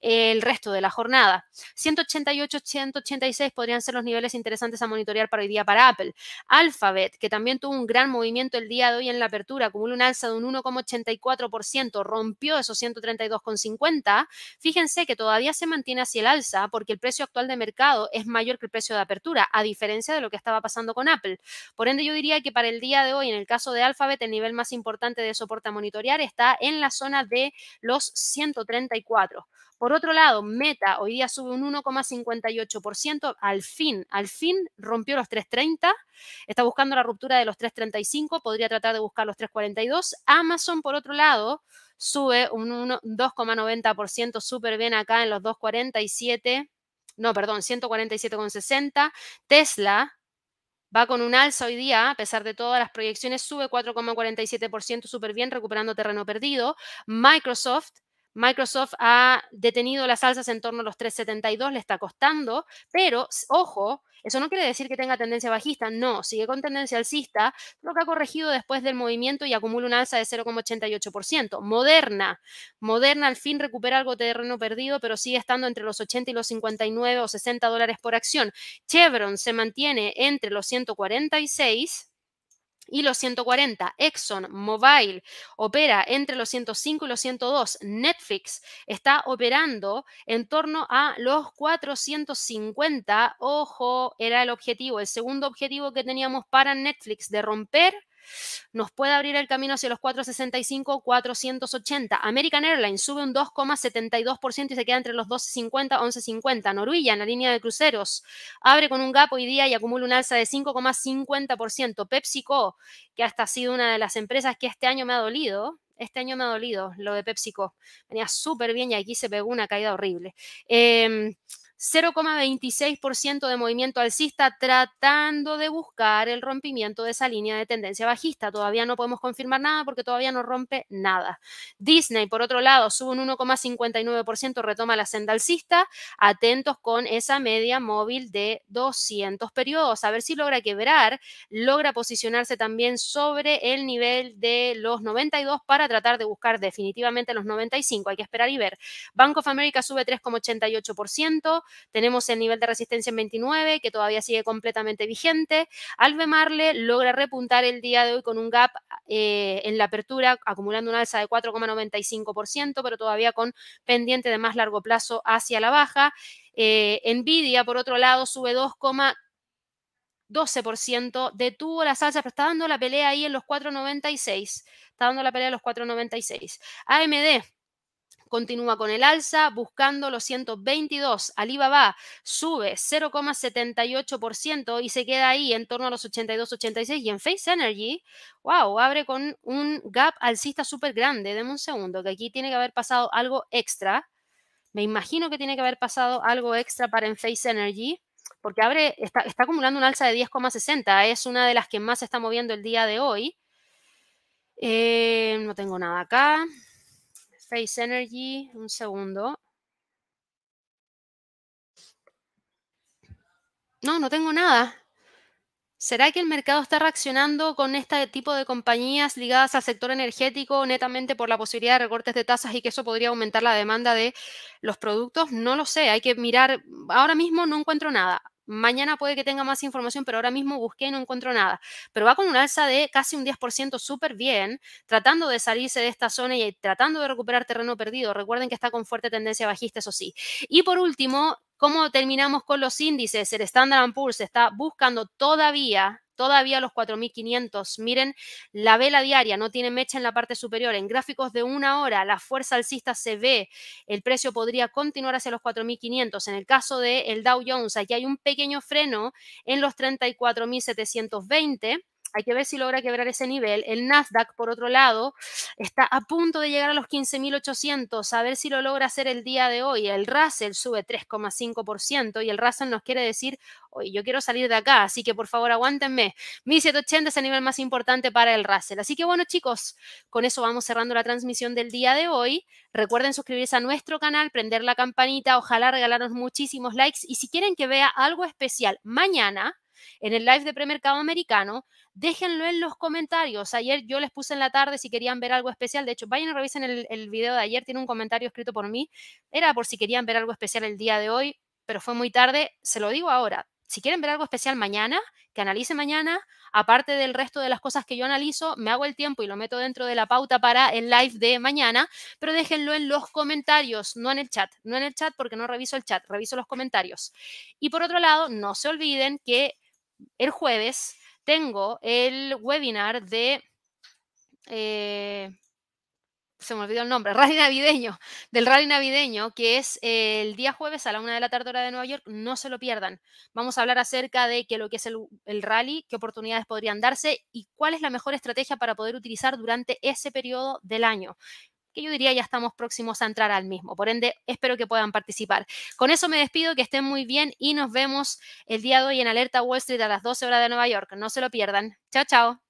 el resto de la jornada. 188, 186 podrían ser los niveles interesantes a monitorear para hoy día para Apple. Alphabet, que también tuvo un gran movimiento el día de hoy en la apertura, acumula un alza de un 1,84%, rompió esos 132,50. Fíjense que todavía se mantiene hacia el alza porque el precio actual de mercado es mayor que el precio de apertura, a diferencia de lo que estaba pasando con Apple. Por ende, yo diría que para el día de hoy, en el caso de Alphabet, el nivel más importante de soporte a monitorear está en la zona de los 134. Por otro lado, Meta hoy día sube un 1,58%, al fin, al fin rompió los 330, está buscando la ruptura de los 335, podría tratar de buscar los 342. Amazon, por otro lado, sube un 2,90%, súper bien acá en los 247, no, perdón, 147,60. Tesla va con un alza hoy día, a pesar de todas las proyecciones, sube 4,47%, súper bien, recuperando terreno perdido. Microsoft Microsoft ha detenido las alzas en torno a los 3,72, le está costando, pero ojo, eso no quiere decir que tenga tendencia bajista, no, sigue con tendencia alcista, lo que ha corregido después del movimiento y acumula un alza de 0,88%. Moderna, Moderna al fin recupera algo de terreno perdido, pero sigue estando entre los 80 y los 59 o 60 dólares por acción. Chevron se mantiene entre los 146 y los 140. Exxon Mobile opera entre los 105 y los 102. Netflix está operando en torno a los 450. Ojo, era el objetivo, el segundo objetivo que teníamos para Netflix de romper nos puede abrir el camino hacia los 465, 480. American Airlines sube un 2,72% y se queda entre los 12,50, 11,50. Norwegian, la línea de cruceros, abre con un gap hoy día y acumula un alza de 5,50%. PepsiCo, que hasta ha sido una de las empresas que este año me ha dolido, este año me ha dolido lo de PepsiCo. Venía súper bien y aquí se pegó una caída horrible. Eh, 0,26% de movimiento alcista tratando de buscar el rompimiento de esa línea de tendencia bajista. Todavía no podemos confirmar nada porque todavía no rompe nada. Disney, por otro lado, sube un 1,59%, retoma la senda alcista. Atentos con esa media móvil de 200 periodos. A ver si logra quebrar, logra posicionarse también sobre el nivel de los 92 para tratar de buscar definitivamente los 95. Hay que esperar y ver. Bank of America sube 3,88%. Tenemos el nivel de resistencia en 29, que todavía sigue completamente vigente. Albemarle logra repuntar el día de hoy con un gap eh, en la apertura, acumulando un alza de 4,95%, pero todavía con pendiente de más largo plazo hacia la baja. Eh, Nvidia, por otro lado, sube 2,12%, detuvo la salsa, pero está dando la pelea ahí en los 4,96. Está dando la pelea en los 4,96. AMD continúa con el alza, buscando los 122. Alibaba sube 0,78% y se queda ahí en torno a los 82-86. Y en Face Energy, wow, abre con un gap alcista súper grande. Deme un segundo, que aquí tiene que haber pasado algo extra. Me imagino que tiene que haber pasado algo extra para en Face Energy. porque abre, está, acumulando un alza de 10,60. Es una de las que más se está moviendo el día de hoy. Eh, no tengo nada acá. Face Energy, un segundo. No, no tengo nada. ¿Será que el mercado está reaccionando con este tipo de compañías ligadas al sector energético netamente por la posibilidad de recortes de tasas y que eso podría aumentar la demanda de los productos? No lo sé, hay que mirar. Ahora mismo no encuentro nada. Mañana puede que tenga más información, pero ahora mismo busqué y no encuentro nada. Pero va con un alza de casi un 10% súper bien, tratando de salirse de esta zona y tratando de recuperar terreno perdido. Recuerden que está con fuerte tendencia bajista, eso sí. Y por último, ¿cómo terminamos con los índices? El Standard Poor's está buscando todavía todavía los 4.500. Miren, la vela diaria no tiene mecha en la parte superior. En gráficos de una hora, la fuerza alcista se ve. El precio podría continuar hacia los 4.500. En el caso del el Dow Jones, aquí hay un pequeño freno en los 34.720 hay que ver si logra quebrar ese nivel. El Nasdaq, por otro lado, está a punto de llegar a los 15.800, a ver si lo logra hacer el día de hoy. El Russell sube 3,5% y el Russell nos quiere decir, oye, yo quiero salir de acá, así que por favor aguántenme. 1.780 es el nivel más importante para el Russell. Así que bueno, chicos, con eso vamos cerrando la transmisión del día de hoy. Recuerden suscribirse a nuestro canal, prender la campanita, ojalá regalarnos muchísimos likes y si quieren que vea algo especial mañana, en el live de premercado americano, déjenlo en los comentarios. Ayer yo les puse en la tarde si querían ver algo especial. De hecho, vayan y revisen el, el video de ayer, tiene un comentario escrito por mí. Era por si querían ver algo especial el día de hoy, pero fue muy tarde. Se lo digo ahora. Si quieren ver algo especial mañana, que analice mañana, aparte del resto de las cosas que yo analizo, me hago el tiempo y lo meto dentro de la pauta para el live de mañana, pero déjenlo en los comentarios, no en el chat, no en el chat porque no reviso el chat, reviso los comentarios. Y por otro lado, no se olviden que el jueves tengo el webinar de... Eh, se me olvidó el nombre, rally navideño, del rally navideño, que es el día jueves a la una de la tarde hora de Nueva York, no se lo pierdan. Vamos a hablar acerca de qué lo que es el, el, rally, qué oportunidades podrían darse y cuál es la mejor estrategia para poder utilizar durante ese periodo del año que yo diría ya estamos próximos a entrar al mismo. Por ende, espero que puedan participar. Con eso me despido, que estén muy bien y nos vemos el día de hoy en Alerta Wall Street a las 12 horas de Nueva York. No se lo pierdan. Chao, chao.